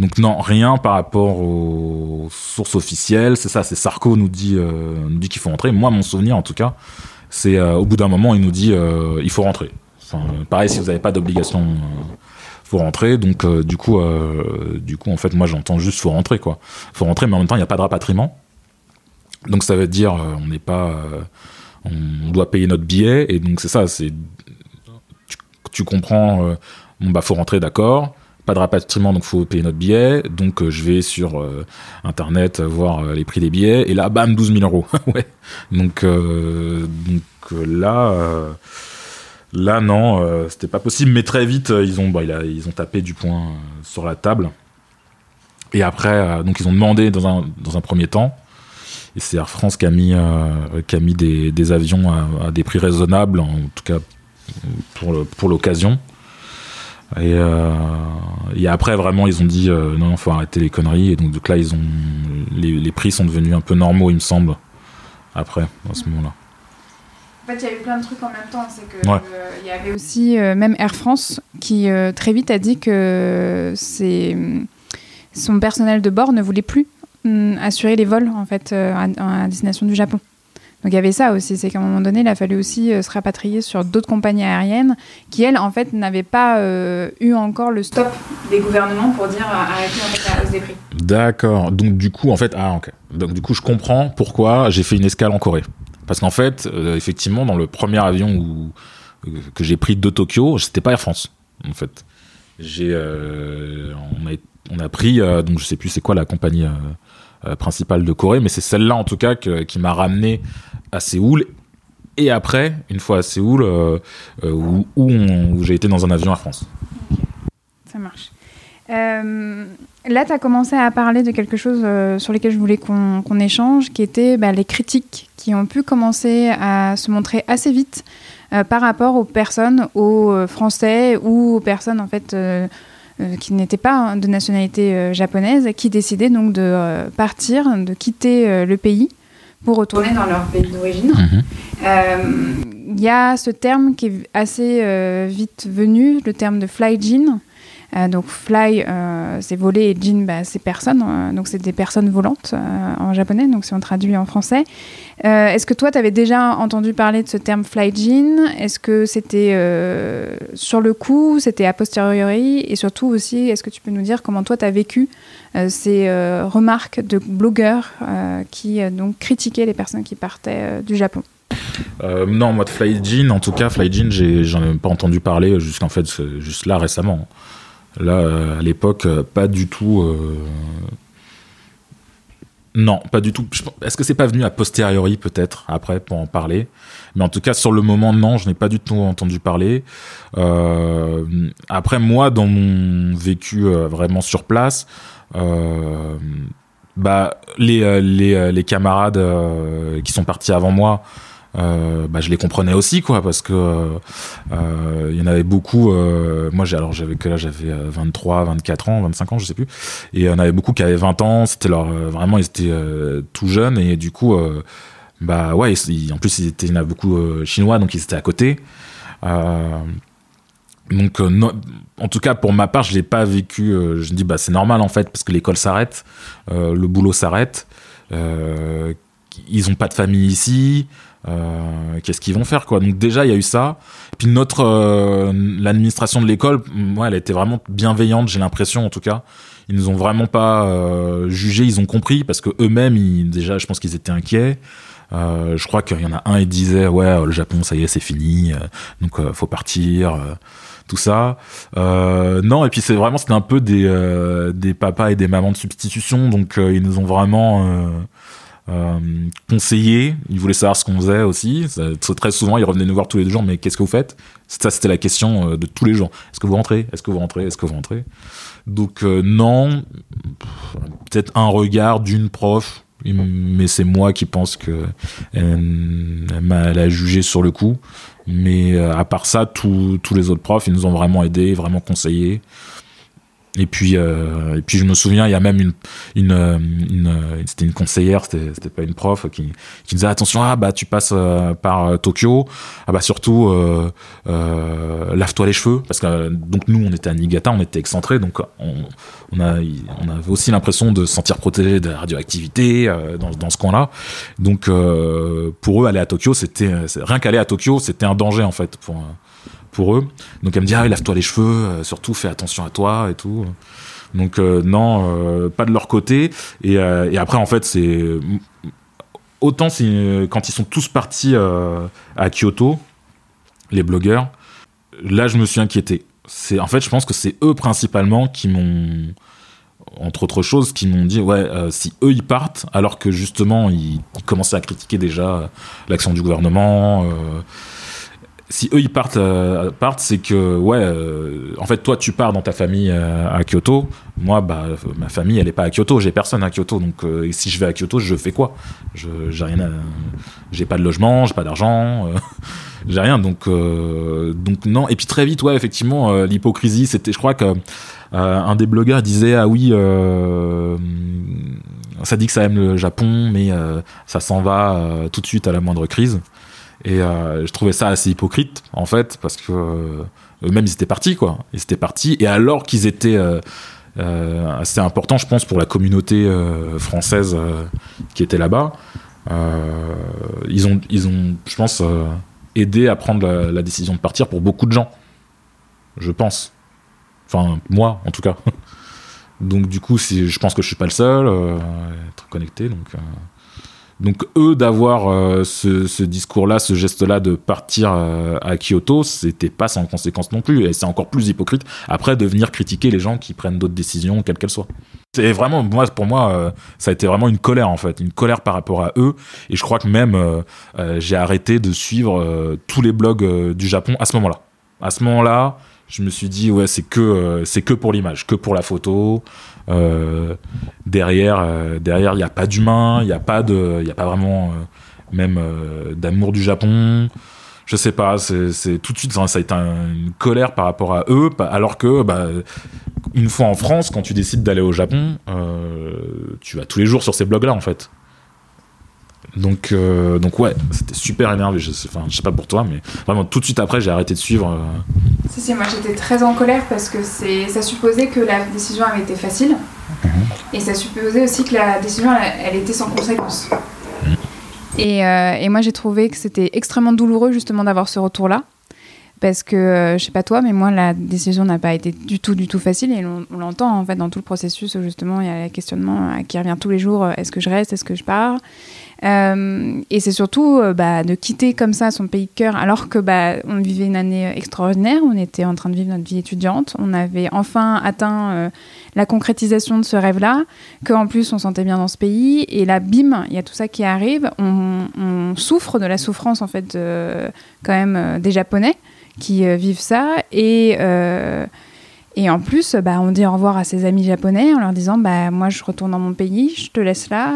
donc non, rien par rapport aux sources officielles. C'est ça, c'est Sarko nous dit, euh, dit qu'il faut rentrer. Moi, mon souvenir en tout cas, c'est euh, au bout d'un moment, il nous dit euh, il faut rentrer. Pareil, si vous n'avez pas d'obligation, faut rentrer. Donc du coup, du coup, en fait, moi j'entends juste faut rentrer quoi. Faut rentrer, mais en même temps, il n'y a pas de rapatriement. Donc ça veut dire on n'est pas, on doit payer notre billet et donc c'est ça, tu, comprends. bon bah faut rentrer, d'accord. Pas de rapatriement, donc faut payer notre billet. Donc euh, je vais sur euh, internet euh, voir les prix des billets et là, bam, 12 000 euros. ouais. Donc donc là. Là, non, c'était pas possible, mais très vite, ils ont, bah, ils ont tapé du poing sur la table. Et après, donc ils ont demandé dans un, dans un premier temps, et c'est Air France qui a mis, qui a mis des, des avions à, à des prix raisonnables, en tout cas pour l'occasion. Et, euh, et après, vraiment, ils ont dit euh, non, non, faut arrêter les conneries. Et donc, donc là, ils ont, les, les prix sont devenus un peu normaux, il me semble, après, à ce moment-là. En fait, il y a eu plein de trucs en même temps. C'est que Ouais. euh, il y avait aussi même Air France qui très vite a dit que c'est son personnel de bord ne voulait plus hum, assurer les vols en fait à, à destination du Japon. Donc il y avait ça aussi, c'est qu'à un moment donné, il a fallu aussi euh, se rapatrier sur d'autres compagnies aériennes qui, elles, en fait, n'avaient pas euh, eu encore le stop des gouvernements pour dire euh, arrêtez en fait, la hausse des prix. D'accord. Donc du coup, en fait, ah ok. Donc du coup, je comprends pourquoi j'ai fait une escale en Corée. Parce qu'en fait, effectivement, dans le premier avion où, que j'ai pris de Tokyo, c'était pas Air France. En fait, j'ai, on a, on a pris, donc je sais plus c'est quoi la compagnie principale de Corée, mais c'est celle-là en tout cas qui m'a ramené à Séoul. Et après, une fois à Séoul, euh, euh, où, j'ai été dans un avion Air France. Ça marche. Euh, là, tu as commencé à parler de quelque chose sur lequel je voulais qu'on échange, qui était bah, les critiques qui ont pu commencer à se montrer assez vite par rapport aux personnes, aux Français ou aux personnes en fait qui n'étaient pas de nationalité japonaise, qui décidaient donc de partir, de quitter le pays pour retourner dans leur pays d'origine. Euh, Il y a ce terme qui est assez euh, vite venu, le terme de fly-in, Euh, donc fly, euh, c'est voler et jin, bah, c'est personne. euh, donc c'est des personnes volantes euh, en japonais, donc si on traduit en français. Euh, Est-ce que toi, tu avais déjà entendu parler de ce terme fly jin Est-ce que c'était euh, sur le coup, c'était a posteriori? Et surtout aussi, est-ce que tu peux nous dire comment toi, tu as vécu euh, ces euh, remarques de blogueurs euh, qui euh, donc critiquaient les personnes qui partaient euh, du Japon? Euh, non, moi de Fly Jean, en tout cas, Fly Jean, j'en ai pas entendu parler jusqu'en fait, juste là récemment. Là, euh, à l'époque, euh, pas du tout. euh, Non, pas du tout. Est-ce que c'est pas venu a posteriori peut-être après pour en parler? Mais en tout cas, sur le moment, non, je n'ai pas du tout entendu parler. Après, moi, dans mon vécu vraiment sur place, bah les camarades qui sont partis avant moi. Euh, bah, je les comprenais aussi quoi parce que euh, il y en avait beaucoup euh, moi alors j'avais que là j'avais euh, 23 24 ans 25 ans je sais plus. Et il y en avait beaucoup qui avaient 20 ans c'était leur euh, vraiment ils étaient euh, tout jeunes. Et du coup euh, bah ouais en plus ils étaient il y en a beaucoup euh, chinois donc ils étaient à côté. Euh, donc euh, en tout cas pour ma part je l'ai pas vécu euh, je me dis bah c'est normal en fait parce que l'école s'arrête euh, le boulot s'arrête euh, ils ont pas de famille ici euh, qu'est-ce qu'ils vont faire quoi. Donc déjà il y a eu ça. Puis notre euh, l'administration de l'école moi elle été vraiment bienveillante j'ai l'impression en tout cas. Ils nous ont vraiment pas euh, jugé ils ont compris parce que eux-mêmes ils- déjà je pense qu'ils étaient inquiets. Euh, je crois qu'il y en a un il disait ouais le Japon ça y est c'est fini euh, donc euh, faut partir tout ça. Non et puis c'est vraiment c'était un peu des des papas et des mamans de substitution donc ils nous ont vraiment euh, conseillé ils voulaient savoir ce qu'on faisait aussi. Très souvent ils revenaient nous voir tous les deux jours mais qu'est-ce que vous faites? Ça c'était la question euh, de tous les jours. Est-ce que vous rentrez? Est-ce que vous rentrez? Est-ce que vous rentrez? Donc euh, non. Peut-être un regard d'une prof mais c'est moi qui pense que elle, a jugé sur le coup. Mais à part ça tous les autres profs ils nous ont vraiment aidés vraiment conseillés et puis euh, et puis je me souviens il y a même une une, euh, une euh, c'était une conseillère c'était pas une prof qui qui disait attention ah bah tu passes euh, par Tokyo. Ah bah surtout euh, lave-toi les cheveux. Parce que donc nous on était à Niigata on était excentré donc on on a on avait aussi l'impression de se sentir protégé de la radioactivité dans dans ce coin-là. Donc pour eux aller à Tokyo c'était rien qu'aller à Tokyo c'était un danger en fait pour pour eux. Donc elle me dit ah lave-toi les cheveux euh, surtout fais attention à toi et tout. Donc euh, non euh, pas de leur côté. Et, après en fait c'est autant quand ils sont tous partis à Kyoto les blogueurs là je me suis inquiété. C'est en fait je pense que c'est eux principalement qui m'ont entre autres choses qui m'ont dit ouais si eux ils partent alors que justement ils, commençaient à critiquer déjà l'action du gouvernement si eux ils partent, euh, c'est que ouais euh, en fait toi tu pars dans ta famille euh, à Kyoto. Moi bah ma famille elle est pas à Kyoto. J'ai personne à Kyoto. Donc si je vais à Kyoto je fais quoi? J'ai rien j'ai pas de logement j'ai pas d'argent j'ai rien. Donc donc non. Et puis très vite ouais effectivement l'hypocrisie c'était je crois que un des blogueurs disait ah oui ça dit que ça aime le Japon mais ça s'en va tout de suite à la moindre crise et euh, je trouvais ça assez hypocrite en fait parce que euh, eux-mêmes ils étaient partis quoi. Ils étaient partis et alors qu'ils étaient euh, euh, assez importants je pense pour la communauté française qui était là-bas ils ont ils ont je pense aidé à prendre la, décision de partir pour beaucoup de gens. Je pense. Enfin moi en tout cas. Donc du coup je pense que je suis pas le seul à être connecté donc donc eux d'avoir euh, ce, discours-là, ce geste-là de partir euh, à Kyoto, c'était pas sans conséquence non plus, et c'est encore plus hypocrite après de venir critiquer les gens qui prennent d'autres décisions, quelles qu'elles soient. C'est vraiment, moi, pour moi, euh, ça a été vraiment une colère en fait, une colère par rapport à eux, et je crois que même j'ai arrêté de suivre tous les blogs du Japon à ce moment-là. À ce moment-là, je me suis dit ouais, c'est que euh, c'est que pour l'image, que pour la photo. Euh, derrière, euh, derrière, il n'y a pas d'humain, il n'y a pas de, il a pas vraiment même d'amour du Japon. Je sais pas, c'est tout de suite ça, a été un- une colère par rapport à eux, alors que bah, une fois en France, quand tu décides d'aller au Japon, tu vas tous les jours sur ces blogs-là en fait. Donc, euh, donc ouais, c'était super énervé. Je sais, enfin, je sais pas pour toi, mais vraiment tout de suite après, j'ai arrêté de suivre. euh, Si, si, moi j'étais très en colère parce que c'est, ça supposait que la décision avait été facile. Et ça supposait aussi que la décision, elle, elle était sans conséquence. Et, euh, et moi j'ai trouvé que c'était extrêmement douloureux justement d'avoir ce retour-là. Parce que, euh, je sais pas toi, mais moi la décision n'a pas été du tout, du tout facile. Et on, l'entend en fait dans tout le processus où justement il y a le questionnement euh, qui revient tous les jours euh, est-ce que je reste, est-ce que je pars? Et c'est surtout bah, de quitter comme ça son pays de cœur, alors que bah, on vivait une année extraordinaire, on était en train de vivre notre vie étudiante, on avait enfin atteint la concrétisation de ce rêve-là, qu'en plus on sentait bien dans ce pays, et là, bim, il y a tout ça qui arrive, on, souffre de la souffrance en fait quand même des Japonais qui euh, vivent ça, et euh, et en plus, bah, on dit au revoir à ses amis japonais en leur disant bah, Moi, je retourne dans mon pays, je te laisse là.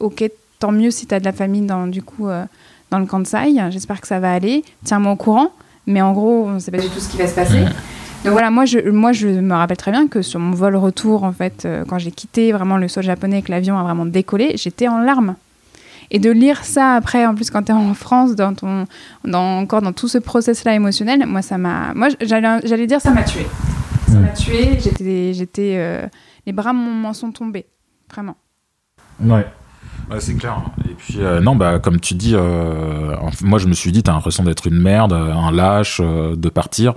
Ok, tant mieux si tu as de la famille dans, du coup, euh, dans le Kansai. J'espère que ça va aller. Tiens-moi au courant. Mais en gros, on ne sait pas du tout ce qui va se passer. Donc voilà, moi je, moi, je me rappelle très bien que sur mon vol retour, en fait, quand j'ai quitté vraiment le sol japonais et que l'avion a vraiment décollé, j'étais en larmes. Et de lire ça après, en plus, quand tu es en France, dans ton, dans, encore dans tout ce process-là émotionnel, moi, ça m'a. Moi, j'allais j'allais dire, ça m'a tué. Ça m'a tué. J'étais. j'étais euh, les bras m'en sont tombés. Vraiment. Ouais. Ouais, c'est clair. Et puis, euh, non, bah, comme tu dis, euh, moi, je me suis dit, t'as l'impression d'être une merde, un lâche, euh, de partir.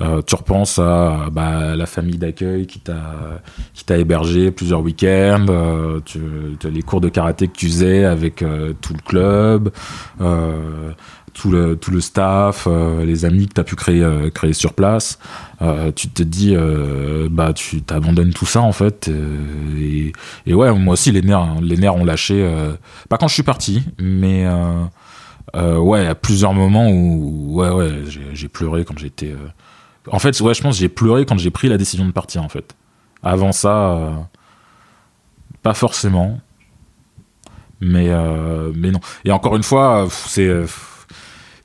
Euh, tu repenses à bah, la famille d'accueil qui t'a hébergé plusieurs week-ends, euh, tu, tu- les cours de karaté que tu faisais avec euh, tout le club, tout le tout le staff, les amis que t'as pu créer créer sur place. Tu te dis bah tu t'abandonnes tout ça en fait et, et ouais moi aussi les nerfs hein, les nerfs ont lâché pas quand je suis parti mais ouais à plusieurs moments où ouais ouais j'ai pleuré quand j'étais en fait ouais je pense que j'ai pleuré quand j'ai pris la décision de partir en fait. Avant ça euh, pas forcément. Mais euh, mais non. Et encore une fois c'est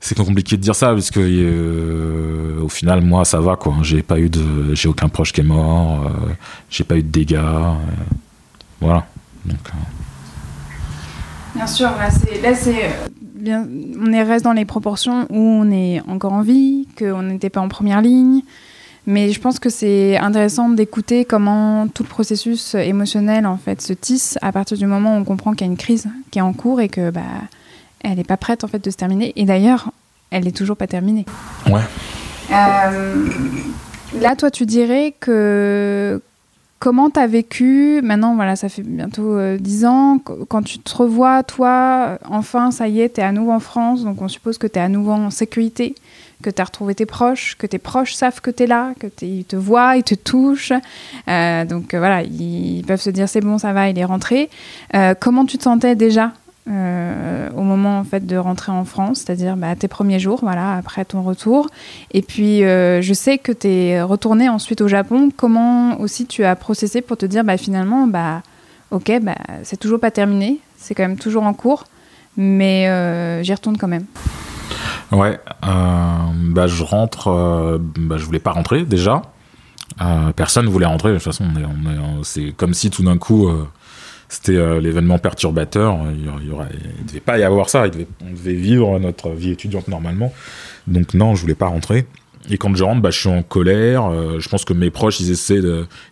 c'est compliqué de dire ça parce que euh, au final moi ça va quoi. J'ai pas eu de j'ai aucun proche qui est mort j'ai pas eu de dégâts voilà. Donc Bien sûr, là, c'est, bien, on est reste dans les proportions où on est encore en vie, qu'on n'était pas en première ligne. Mais je pense que c'est intéressant d'écouter comment tout le processus émotionnel en fait se tisse à partir du moment où on comprend qu'il y a une crise qui est en cours et que bah elle n'est pas prête en fait de se terminer. Et d'ailleurs, elle n'est toujours pas terminée. ouais Euh, là, toi, tu dirais que comment tu as vécu, maintenant, voilà, ça fait bientôt euh, 10 ans, qu- quand tu te revois, toi, enfin, ça y est, tu es à nouveau en France, donc on suppose que tu es à nouveau en sécurité, que tu as retrouvé tes proches, que tes proches savent que tu es là, que t'es- ils te voient, ils te touchent. Euh, donc euh, voilà, ils, ils peuvent se dire c'est bon, ça va, il est rentré. Euh, comment tu te sentais déjà euh, au moment en fait de rentrer en France, c'est-à-dire bah, tes premiers jours, voilà, après ton retour. Et puis euh, je sais que tu es retourné ensuite au Japon. Comment aussi tu as processé pour te dire bah, finalement, bah, ok, bah, c'est toujours pas terminé, c'est quand même toujours en cours, mais euh, j'y retourne quand même. Ouais, je rentre, bah je voulais pas rentrer déjà. Personne voulait rentrer. De toute façon, on est, on est- c'est comme si tout d'un coup c'était euh, l'événement perturbateur. Il, y aurait- il devait pas y avoir ça. On devait vivre notre vie étudiante normalement. Donc non, je voulais pas rentrer. Et quand je rentre, bah, je suis en colère. Euh, je pense que mes proches, ils essaient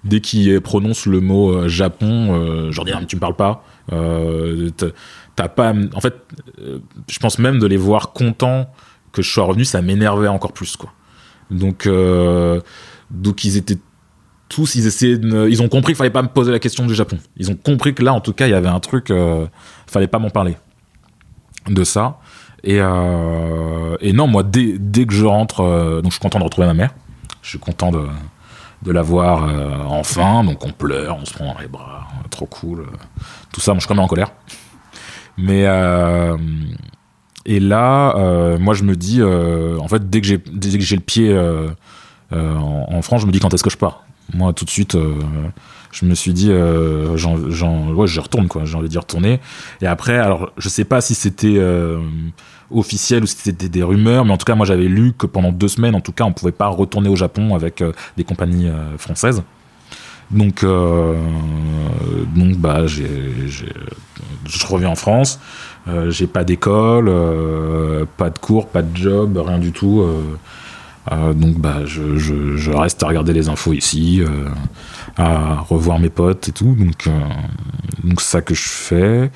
dès qu'ils prononcent le mot euh, Japon, euh, je leur dis ah, mais tu me parles pas. T'as- pas. En fait, je pense même de les voir contents que je sois revenu, ça m'énervait encore plus quoi. Donc donc ils étaient tous, ils essayaient ils ont compris qu'il fallait pas me poser la question du Japon. Ils ont compris que là, en tout cas, il y avait un truc, euh, fallait pas m'en parler de ça. Et, euh, non, moi, dès, que je rentre, euh, donc je suis content de retrouver ma mère. Je suis content de, de la voir euh, enfin. Donc on pleure, on se prend dans les bras, trop cool. tout ça, moi je suis quand même en colère. Mais et là, moi je me dis, en fait, dès que j'ai dès le pied en, en France, je me dis quand est-ce que je pars. Moi, tout de suite, euh, je me suis dit, euh, j'en, ouais, je retourne quoi. J'ai envie d'y retourner. Et après, alors, je sais pas si c'était euh, officiel ou si c'était des rumeurs, mais en tout cas, moi, j'avais lu que pendant deux semaines, en tout cas, on pouvait pas retourner au Japon avec des compagnies françaises. Donc, donc bah, je reviens en France. J'ai pas d'école, pas de cours, pas de job, rien du tout. Donc bah, je, je- reste à regarder les infos ici, euh, à revoir mes potes et tout. Donc, euh, donc ça que je fais.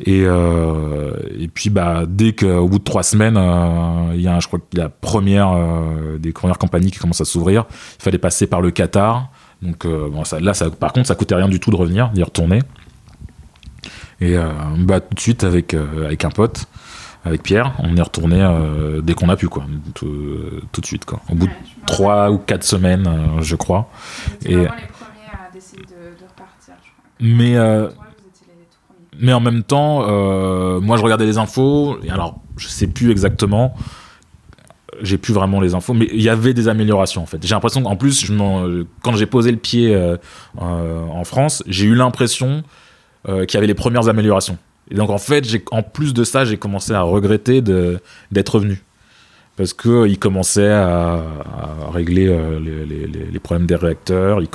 Et, euh, et puis bah, dès qu'au bout de trois semaines, euh, il y a, je crois la première euh, des premières compagnies qui commencent à s'ouvrir, il fallait passer par le Qatar. Donc euh, bon, ça, là, ça, par contre, ça coûtait rien du tout de revenir, d'y retourner. Et euh, bah, tout de suite avec euh, avec un pote, avec Pierre, on est retourné euh, dès qu'on a pu quoi, tout, tout de suite quoi. Au bout de trois ou quatre semaines, euh, je crois. Et- les premiers à décider de, de repartir, je crois. Mais euh, Toi, les en même temps, euh, moi je regardais les infos, et alors je sais plus exactement, j'ai plus vraiment les infos, mais il y avait des améliorations en fait. J'ai l'impression qu'en plus, je quand j'ai posé le pied euh, euh, en France, j'ai eu l'impression euh, qu'il y avait les premières améliorations. Et donc en fait, en plus de ça, j'ai commencé à regretter d'être revenu. Parce qu'il commençait à, régler euh, les, problèmes des réacteurs, il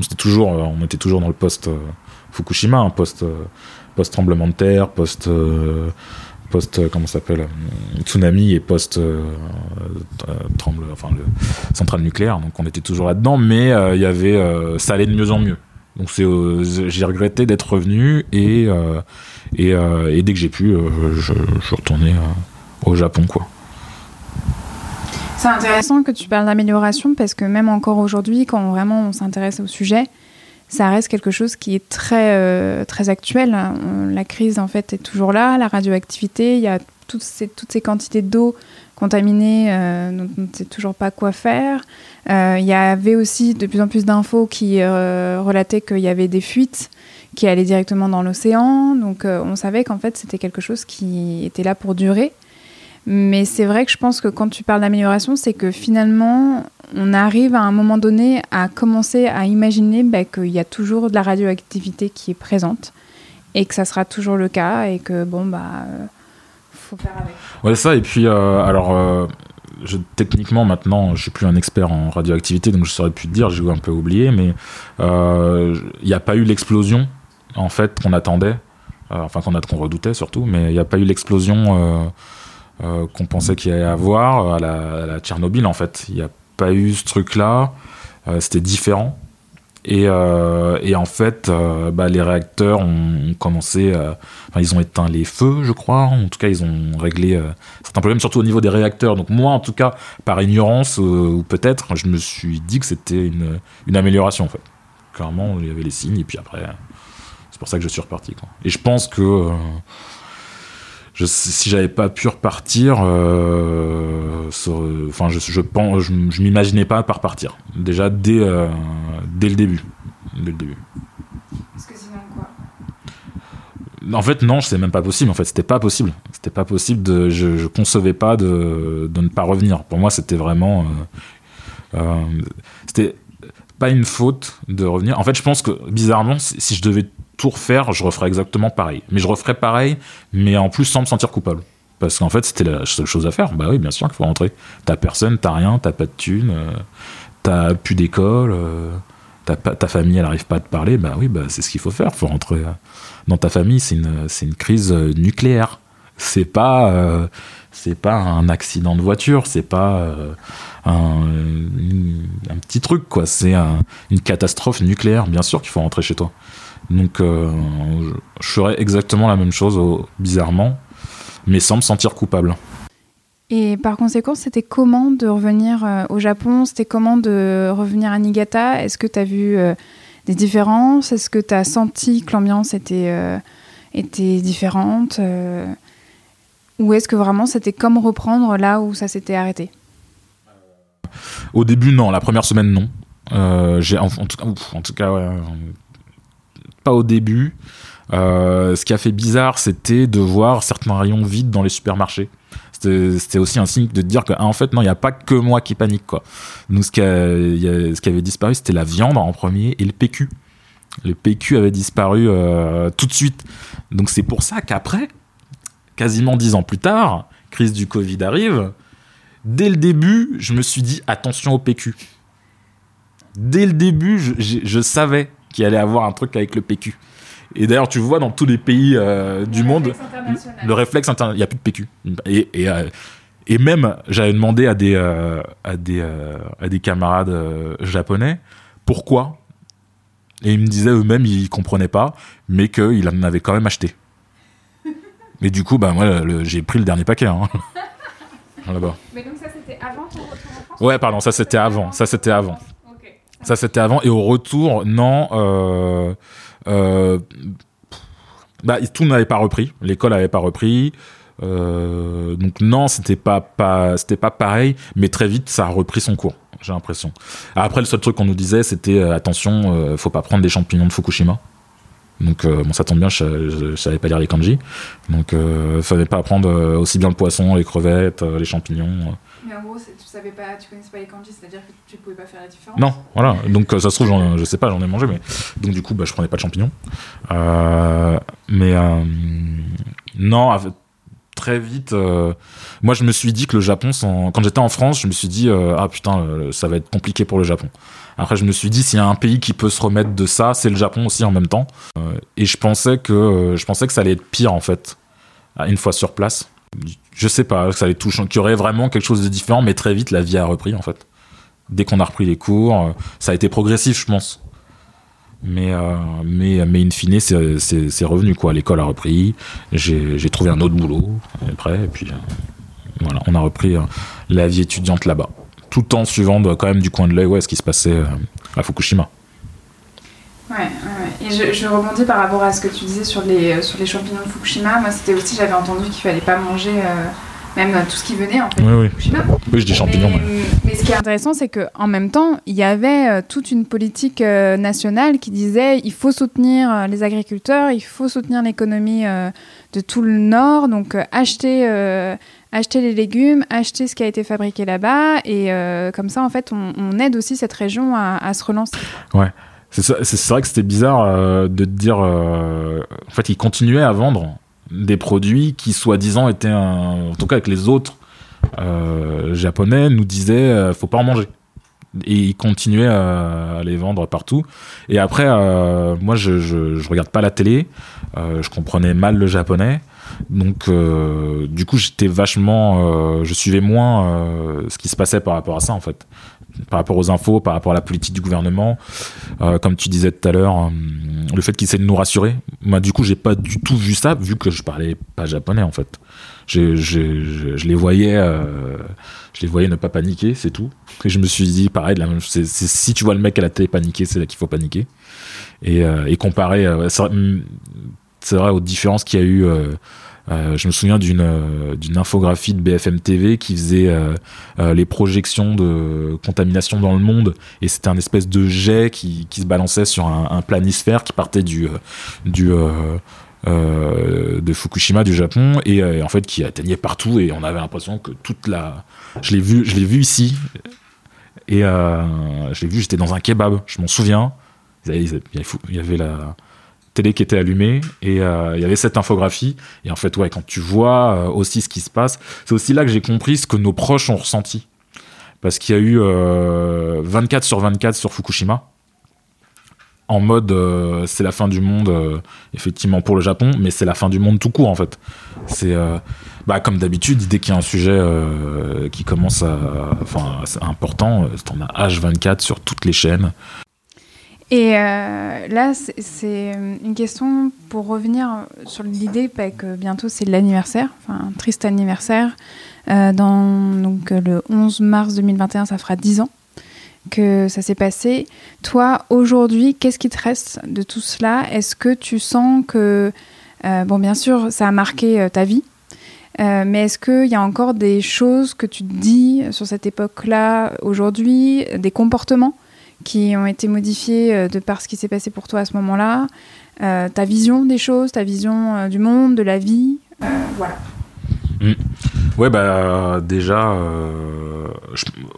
c'était toujours, euh, on était toujours dans le post euh, Fukushima, un post euh, post tremblement de terre, post euh, post euh, comment s'appelle euh, tsunami et post euh, euh, tremble enfin le centrale nucléaire. Donc on était toujours là-dedans. Mais euh, il y avait euh, ça allait de mieux en mieux donc c'est euh, j'ai regretté d'être revenu et euh, euh, et dès que j'ai pu je, je euh, au Japon quoi C'est intéressant que tu parles d'amélioration parce que même encore aujourd'hui, quand vraiment on s'intéresse au sujet, ça reste quelque chose qui est très, très actuel. La crise, en fait, est toujours là. La radioactivité, il y a toutes ces, toutes ces quantités d'eau contaminée euh, on ne sait toujours pas quoi faire. Euh, il y avait aussi de plus en plus d'infos qui euh, relataient qu'il y avait des fuites qui allaient directement dans l'océan. Donc euh, on savait qu'en fait, c'était quelque chose qui était là pour durer. Mais c'est vrai que je pense que quand tu parles d'amélioration, c'est que finalement, on arrive à un moment donné à commencer à imaginer bah, qu'il y a toujours de la radioactivité qui est présente et que ça sera toujours le cas et que bon, bah, faut faire avec. Ouais, ça, et puis, euh, alors, euh, techniquement, maintenant, je suis plus un expert en radioactivité, donc je saurais plus te dire, j'ai un peu oublié, mais euh, il n'y a pas eu l'explosion, en fait, qu'on attendait, euh, enfin, qu'on qu'on redoutait surtout, mais il n'y a pas eu l'explosion euh, euh, qu'on pensait qu'il y allait avoir euh, à la, à la Tchernobyl, en fait. Il n'y a pas eu ce truc-là, euh, c'était différent. Et, euh, et en fait, euh, bah, les réacteurs ont, commencé, enfin, ils ont éteint les feux, je crois. En tout cas, ils ont réglé euh, certains problèmes, surtout au niveau des réacteurs. Donc moi, en tout cas, par ignorance euh, ou peut-être, je me suis dit que c'était une, une amélioration en fait. Clairement, il y avait les signes et puis après, c'est pour ça que je suis reparti. Et je pense que euh, je, si j'avais pas pu repartir, euh, enfin, je, je pense, je, je m'imaginais pas pas repartir. Déjà dès, euh, dès le début. Dès le début. Parce que sinon, quoi? En fait, non, c'est même pas possible. En fait, c'était pas possible. C'était pas possible de. Je, je concevais pas de, de ne pas revenir. Pour moi, c'était vraiment. euh, c'était pas une faute de revenir. En fait, je pense que bizarrement, si je devais tout refaire, je referais exactement pareil. Mais je referais pareil, mais en plus sans me sentir coupable. Parce qu'en fait, c'était la seule chose à faire. Bah oui, bien sûr qu'il faut rentrer. T'as personne, t'as rien, t'as pas de thunes, euh, t'as plus d'école, euh, ta famille, elle arrive pas à te parler. Bah oui, bah c'est ce qu'il faut faire. Faut rentrer. euh, dans ta famille, c'est une, crise nucléaire. C'est pas, un accident de voiture, c'est pas un, petit truc, quoi. C'est un- une catastrophe nucléaire. Bien sûr qu'il faut rentrer chez toi. Donc, euh, je, ferais exactement la même chose, au- bizarrement, mais sans me sentir coupable. Et par conséquent, c'était comment de revenir euh, au Japon? C'était comment de revenir à Niigata? Est-ce que tu as vu euh, des différences? Est-ce que tu as senti que l'ambiance était, était différente Ou est-ce que vraiment c'était comme reprendre là où ça s'était arrêté? Au début, non. La première semaine, non. Euh, j'ai, en, en tout cas, en tout cas, ouais, pas au début. Euh, ce qui a fait bizarre, c'était de voir certains rayons vides dans les supermarchés. C'était, aussi un signe de dire que, ah, en fait, non, il n'y a pas que moi qui panique. Donc, ce qui, avait disparu, c'était la viande en premier et le PQ. Le PQ avait disparu euh, tout de suite. Donc, c'est pour ça qu'après, quasiment dix ans plus tard, crise du Covid arrive. Dès le début, je me suis dit attention au PQ. Dès le début, je savais qu'il allait avoir un truc avec le PQ. Et d'ailleurs, tu vois dans tous les pays euh, du monde, le réflexe interne, il n'y a plus de PQ. Et, et, euh, et même, j'avais demandé à des, euh, à des, à des camarades japonais pourquoi. Et ils me disaient eux-mêmes, ils comprenaient pas, mais qu'ils en avaient quand même acheté. Et du coup, bah, moi, j'ai pris le dernier paquet. Hein. Là-bas. Mais donc ça c'était avant ton retour en France? Ouais, pardon, ça c'était avant. Ça c'était avant. Ça c'était avant. Et au retour, non. Euh, euh, bah, tout n'avait pas repris. L'école n'avait pas repris. Euh, donc non, c'était pas pas c'était pas pareil, mais très vite ça a repris son cours. J'ai l'impression. Après, le seul truc qu'on nous disait, c'était attention, faut pas prendre des champignons de Fukushima. Donc bon, ça tombe bien, je, je, savais pas lire les kanji. Donc euh, fallait pas prendre euh, aussi bien le poisson, les crevettes, les champignons. Mais en gros, tu savais pas, tu connaissais pas les kanji, c'est-à-dire que tu pouvais pas faire la différence. Non, voilà. Donc euh, ça se trouve, je sais pas, j'en ai mangé, mais donc du coup, bah, je prenais pas de champignons. Euh, mais euh, non, très vite, moi je me suis dit que le Japon, quand j'étais en France, je me suis dit ah putain, ça va être compliqué pour le Japon. Après, je me suis dit s'il y a un pays qui peut se remettre de ça, c'est le Japon aussi en même temps. Et je pensais que je pensais que ça allait être pire en fait, une fois sur place. Je sais pas, que ça allait tout, qu'il y aurait vraiment quelque chose de différent, mais très vite la vie a repris en fait dès qu'on a repris les cours. euh, Ça a été progressif, je pense. Mais, euh, mais, mais in fine, c'est- revenu. quoi. L'école a repris. J'ai trouvé un autre boulot après. Et puis euh, voilà, on a repris la vie étudiante là-bas. Tout en suivant de- quand même du coin de l'œil ouais, ce qui se passait à Fukushima. Ouais, ouais, ouais. Et je, je rebondis par rapport à ce que tu disais sur les, euh, sur les champignons de Fukushima. Moi, c'était aussi, j'avais entendu qu'il fallait pas manger euh, même tout ce qui venait en fait. Oui, oui. Fukushima. Oui, je dis champignons. Mais, mais- mais ce qui est intéressant, c'est qu'en même temps, il y avait euh, toute une politique euh, nationale qui disait il faut soutenir les agriculteurs, il faut soutenir l'économie de tout le Nord, donc acheter, acheter les légumes, acheter ce qui a été fabriqué là-bas, et euh, comme ça, en fait, on, on aide aussi cette région à, à se relancer. Ça- c'est vrai que c'était bizarre euh, de te dire. euh, en fait, ils continuaient à vendre des produits qui, soi-disant, étaient. un- en tout cas, avec les autres euh, japonais, nous disaient faut pas en manger. Et ils continuaient à, les vendre partout. Et après, moi, je, je, regarde pas la télé. je comprenais mal le japonais. Donc, du coup, j'étais vachement. je suivais moins ce qui se passait par rapport à ça, en fait. Par rapport aux infos, par rapport à la politique du gouvernement. Euh, comme tu disais tout à l'heure, euh, le fait qu'ils essaient de nous rassurer. Moi, du coup, j'ai pas du tout vu ça, vu que je parlais pas japonais en fait. Je, je, les voyais, euh, je les voyais ne pas paniquer, c'est tout. Et je me suis dit, pareil, de la même, si tu vois le mec à la télé paniquer, c'est là qu'il faut paniquer. Et, comparer, c'est, vrai, c'est vrai aux différences qu'il y a eu. Euh, je me souviens d'une euh, infographie de BFM TV qui faisait euh, euh, les projections de contamination dans le monde. Et c'était un espèce de jet qui, qui se balançait sur un, planisphère qui partait du du de Fukushima du Japon et euh, en fait qui atteignait partout. Et on avait l'impression que toute la je l'ai vu je l'ai vu ici. Et je l'ai vu j'étais dans un kebab je m'en souviens. Il y avait la télé qui était allumée et euh, il y avait cette infographie. Et en fait ouais quand tu vois euh, aussi ce qui se passe c'est aussi là que j'ai compris ce que nos proches ont ressenti. Parce qu'il y a eu euh, 24 sur 24 sur Fukushima. En mode euh, c'est la fin du monde euh, effectivement pour le Japon mais c'est la fin du monde tout court en fait. C'est euh, bah, comme d'habitude dès qu'il y a un sujet euh, qui commence à enfin important euh, t'en as H24 sur toutes les chaînes Et euh, là, c'est- c'est une question pour revenir sur l'idée bah, que bientôt c'est l'anniversaire, enfin un triste anniversaire. Euh, dans, donc, euh, le 11 mars 2021, ça fera 10 ans que ça s'est passé. Toi, aujourd'hui, qu'est-ce qui te reste de tout cela? Est-ce que tu sens que, euh, bon, bien sûr, ça a marqué euh, ta vie, euh, mais est-ce qu'il y a encore des choses que tu dis sur cette époque-là, aujourd'hui, des comportements? Qui ont été modifiés euh, de par ce qui s'est passé pour toi à ce moment-là, euh, ta vision des choses, ta vision euh, du monde, de la vie, voilà. Ouais, bah déjà,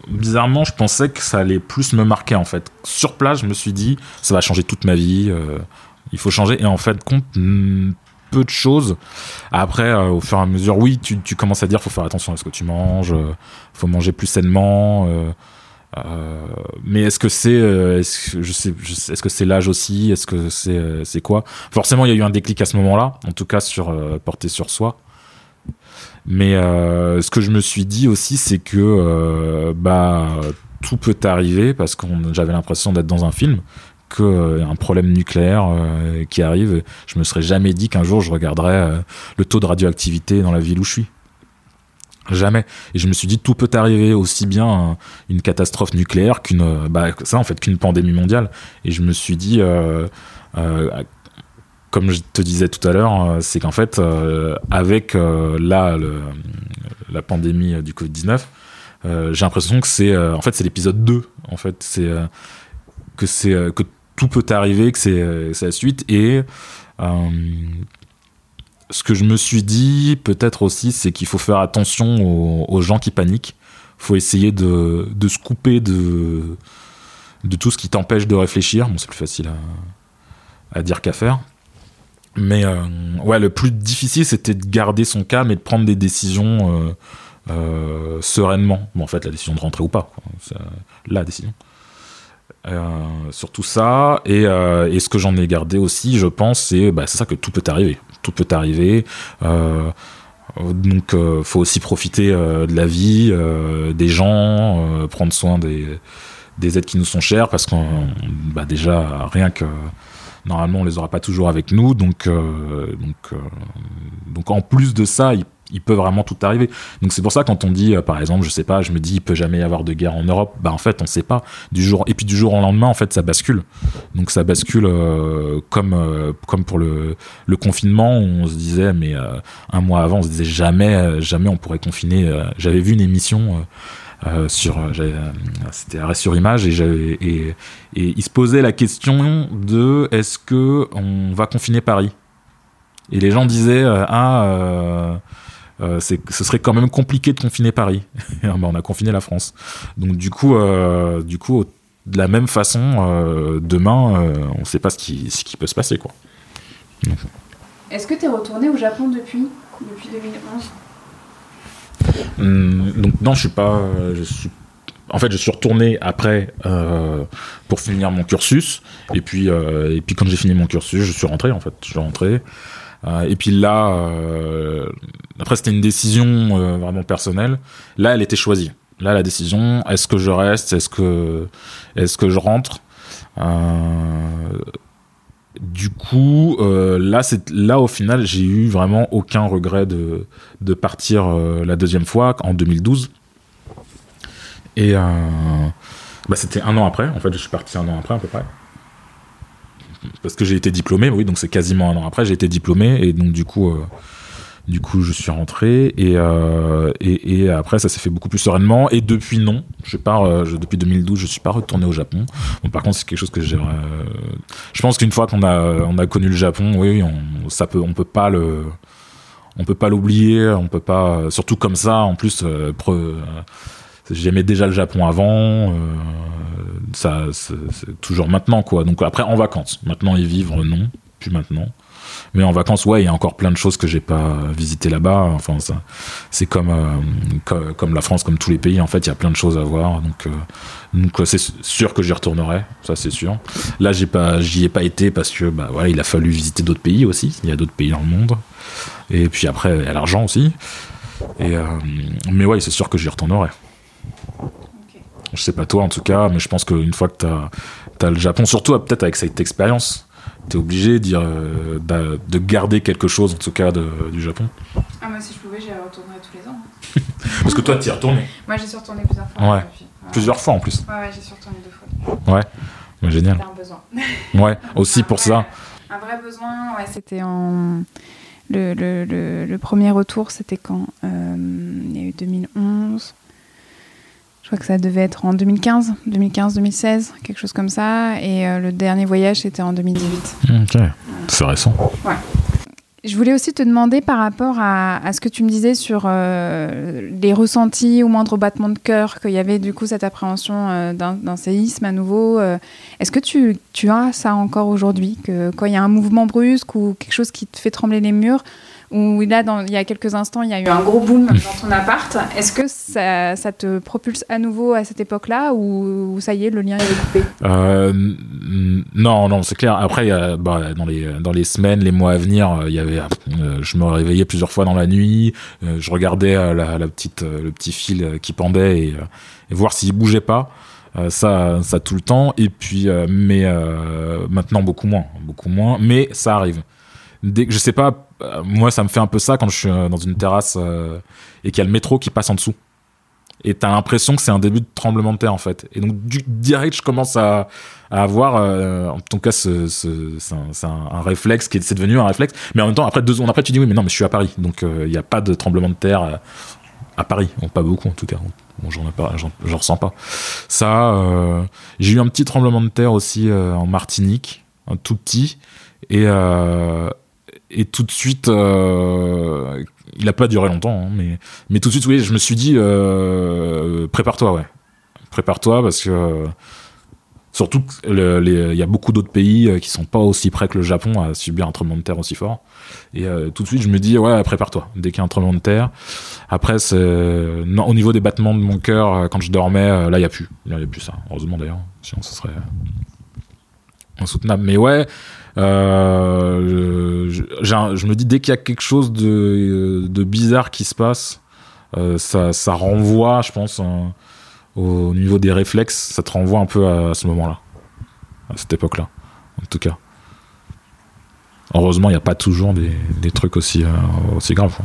bizarrement, je pensais que ça allait plus me marquer en fait. Sur place, je me suis dit, ça va changer toute ma vie, il faut changer. Et en fait, compte hmm, peu de choses. Après, au fur et à mesure, oui, tu, commences à dire, faut faire attention à ce que tu manges, euh, faut manger plus sainement. Euh, mais est-ce que c'est, euh, je sais, est-ce que c'est l'âge aussi? Est-ce que c'est, euh, c'est quoi? Forcément, il y a eu un déclic à ce moment-là, en tout cas sur porter sur soi. Mais ce que je me suis dit aussi, c'est que bah tout peut arriver parce que j'avais l'impression d'être dans un film, que un problème nucléaire qui arrive. Je me serais jamais dit qu'un jour je regarderais le taux de radioactivité dans la ville où je suis. Jamais. Et je me suis dit tout peut arriver aussi bien euh, une catastrophe nucléaire qu'une euh, bah, ça en fait qu'une pandémie mondiale. Et je me suis dit euh, comme je te disais tout à l'heure, c'est qu'en fait, avec là le- la pandémie du Covid-19, euh, j'ai l'impression que c'est en fait c'est l'épisode 2 en fait c'est que c'est que tout peut arriver que c'est la suite et ce que je me suis dit peut-être aussi c'est qu'il faut faire attention aux, gens qui paniquent faut essayer de, se couper de tout ce qui t'empêche de réfléchir bon c'est plus facile à, dire qu'à faire mais euh, ouais le plus difficile c'était de garder son calme et de prendre des décisions euh, euh, sereinement. Bon, en fait, la décision de rentrer ou pas, quoi. La décision. Euh, sur tout ça, et, euh, et ce que j'en ai gardé aussi, je pense, c'est bah, ça que tout peut arriver. Tout peut arriver. Euh, donc, faut aussi profiter de la vie, des gens, prendre soin des, des êtres qui nous sont chers, parce qu'on, bah, déjà, rien que normalement, on les aura pas toujours avec nous, donc, euh, donc, euh, donc en plus de ça, il il peut vraiment tout arriver. Donc c'est pour ça quand on dit, euh, par exemple, je sais pas, je me dis, il peut jamais y avoir de guerre en Europe. Bah en fait, on sait pas. Du jour et puis du jour au lendemain, en fait, ça bascule. Donc ça bascule euh, comme euh, comme pour le le confinement, on se disait, mais un mois avant, on se disait jamais jamais on pourrait confiner. J'avais vu une émission. sur c'était arrêt sur image et, et et il se posait la question de est-ce que on va confiner Paris? Et les gens disaient ah euh, c'est, ce serait quand même compliqué de confiner Paris. Et, ben, on a confiné la France. Donc du coup, euh, du coup, de la même façon, euh, demain, on ne sait pas ce qui, ce qui peut se passer, quoi. Est-ce que tu es retourné au Japon depuis Depuis 2011 Hum, donc non, je suis pas, je suis. En fait, je suis retourné après euh, pour finir mon cursus. Et puis, euh, et puis quand j'ai fini mon cursus, je suis rentré. En fait, je suis rentré. Euh, et puis là, euh, après c'était une décision euh, vraiment personnelle. Là, elle était choisie. Là, la décision est-ce que je reste Est-ce que, est-ce que je rentre? Du coup, là, c'est là au final, j'ai eu vraiment aucun regret de de partir la deuxième fois en 2012. Et bah, c'était un an après. En fait, je suis parti un an après à peu près. Parce que j'ai été diplômé, oui, donc c'est quasiment un an après, j'ai été diplômé, et donc du coup, euh, du coup, je suis rentré, et, euh, et, et après, ça s'est fait beaucoup plus sereinement, et depuis, non, je pars, euh, je- depuis 2012, je suis pas retourné au Japon. Par contre, c'est quelque chose que j'aimerais. euh, je pense qu'une fois qu'on a, on a connu le Japon, oui, on, ça peut, peut pas le, on peut pas l'oublier, on peut pas, surtout comme ça, en plus, j'aimais déjà le Japon avant, euh, ça, c'est toujours maintenant, quoi. Donc après, en vacances, maintenant y vivre, non, plus maintenant. Mais en vacances, ouais, il y a encore plein de choses que j'ai pas visitées là-bas. Enfin, ça, c'est comme, euh, comme comme la France, comme tous les pays. En fait, il y a plein de choses à voir. Donc, euh, donc euh, c'est sûr que j'y retournerai, ça c'est sûr. Là, j'ai pas, j'y ai pas été parce que bah voilà, il a fallu visiter d'autres pays aussi. Il y a d'autres pays dans le monde. Et puis après, il y a l'argent aussi. Et euh, mais ouais, c'est sûr que j'y retournerai. Je sais pas toi en tout cas, mais je pense qu'une fois que t'as as le Japon, surtout euh, peut-être avec cette expérience, t'es obligé d'y, euh, d'a- de garder quelque chose en tout cas de- du Japon. Ah, moi, si je pouvais, j'y retournerais tous les ans. Parce que toi, t'y es retourné Moi, j'y suis retournée plusieurs fois. Ouais. depuis. plusieurs fois en plus. Ouais, ouais, j'y suis retournée deux fois. Ouais, génial. C'était un besoin. Ouais, aussi pour ça. Un vrai besoin, ouais, c'était en. Le, le, le, le premier retour, c'était quand Euh, Il y a eu 2011. Crois que ça devait être en 2015, 2015-2016, quelque chose comme ça. Et euh, le dernier voyage, c'était en 2018. Ok, c'est récent. Je voulais aussi te demander par rapport à, à ce que tu me disais sur euh, les ressentis au moindre battement de cœur, qu'il y avait du coup cette appréhension euh, d'un d'un séisme à nouveau. euh, Est-ce que tu, tu as ça encore aujourd'hui Que quand il y a un mouvement brusque ou quelque chose qui te fait trembler les murs, où là, il y a quelques instants, il y a eu un gros boom dans ton appart. Est-ce que ça, te propulse à nouveau à cette époque-là ou, ça y est, le lien est coupé Euh, non, non, c'est clair. Après, bah, dans, les, semaines, les mois à venir, euh, il y avait, euh, je me réveillais plusieurs fois dans la nuit, je regardais la, petite, le petit fil qui pendait et, et voir s'il bougeait pas. Ça, ça tout le temps. Et puis, mais maintenant beaucoup moins, beaucoup moins. Mais ça arrive. Dès, que- je sais pas, euh, moi ça me fait un peu ça quand je suis euh, dans une terrasse euh, et qu'il y a le métro qui passe en dessous. Et t'as l'impression que c'est un début de tremblement de terre en fait. Et donc du, direct je commence à, à avoir, euh, en tout cas ce, ce- c'est un, réflexe qui est, c'est devenu un réflexe. Mais en même temps après deux secondes après tu dis oui mais non mais je suis à Paris donc il n'y a pas de tremblement de terre euh, à Paris, Bon, pas beaucoup en tout cas. Bon, j'en, j'en ressens pas. Ça, euh, j'ai eu un petit tremblement de terre aussi euh, en Martinique, un tout petit, et euh, et tout de suite, euh, il a pas duré longtemps, hein, mais mais tout de suite, oui, je me suis dit, euh, prépare-toi, ouais, prépare-toi parce que surtout, il y a beaucoup d'autres pays euh, qui sont pas aussi près que le Japon à subir un tremblement de terre aussi fort. Et tout de suite, je me dis, ouais, prépare-toi. Dès qu'il y a un tremblement de terre, après, au niveau des battements de mon cœur, quand je dormais, là, il y a plus, il y a plus ça. Heureusement d'ailleurs, sinon, ce serait insoutenable. Mais ouais. Je, me dis dès qu'il y a quelque chose de, de bizarre qui se passe, euh, ça, ça renvoie, je pense, euh, au niveau des réflexes, ça te renvoie un peu à, ce moment-là, à cette époque-là, en tout cas. Heureusement, il n'y a pas toujours des, des trucs aussi, euh, aussi graves.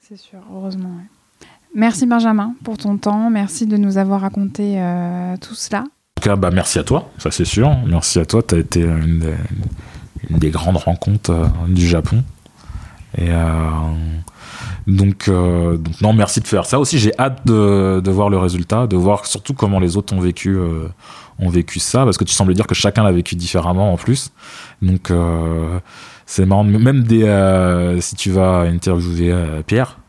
C'est sûr, heureusement. ouais. Merci Benjamin pour ton temps. Merci de nous avoir raconté euh, tout cela. En tout cas, bah, merci à toi, ça c'est sûr. Merci à toi, tu as été une des, une des grandes rencontres euh, du Japon. Et euh, donc, euh, donc, non, merci de faire ça aussi. J'ai hâte de, de voir le résultat, de voir surtout comment les autres ont vécu, ont vécu ça, parce que tu semblais dire que chacun l'a vécu différemment en plus. Donc, c'est marrant. Même si tu vas interviewer Pierre,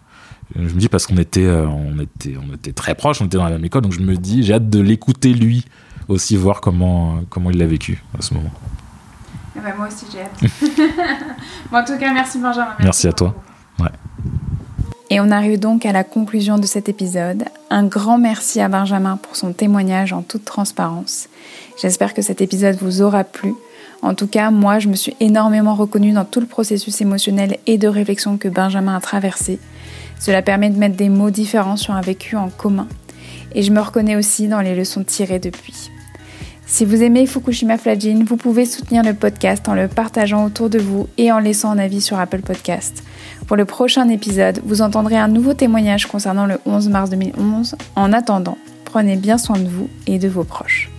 je me dis parce qu'on était, on était, on était très proches, on était dans la même école, donc je me dis, j'ai hâte de l'écouter lui aussi, voir comment, comment il l'a vécu à ce moment. Moi aussi, j'ai hâte. bon, en tout cas, merci Benjamin. Merci à toi. Ouais. Et on arrive donc à la conclusion de cet épisode. Un grand merci à Benjamin pour son témoignage en toute transparence. J'espère que cet épisode vous aura plu. En tout cas, moi, je me suis énormément reconnue dans tout le processus émotionnel et de réflexion que Benjamin a traversé. Cela permet de mettre des mots différents sur un vécu en commun. Et je me reconnais aussi dans les leçons tirées depuis. Si vous aimez Fukushima Flagin, vous pouvez soutenir le podcast en le partageant autour de vous et en laissant un avis sur Apple Podcast. Pour le prochain épisode, vous entendrez un nouveau témoignage concernant le 11 mars 2011. En attendant, prenez bien soin de vous et de vos proches.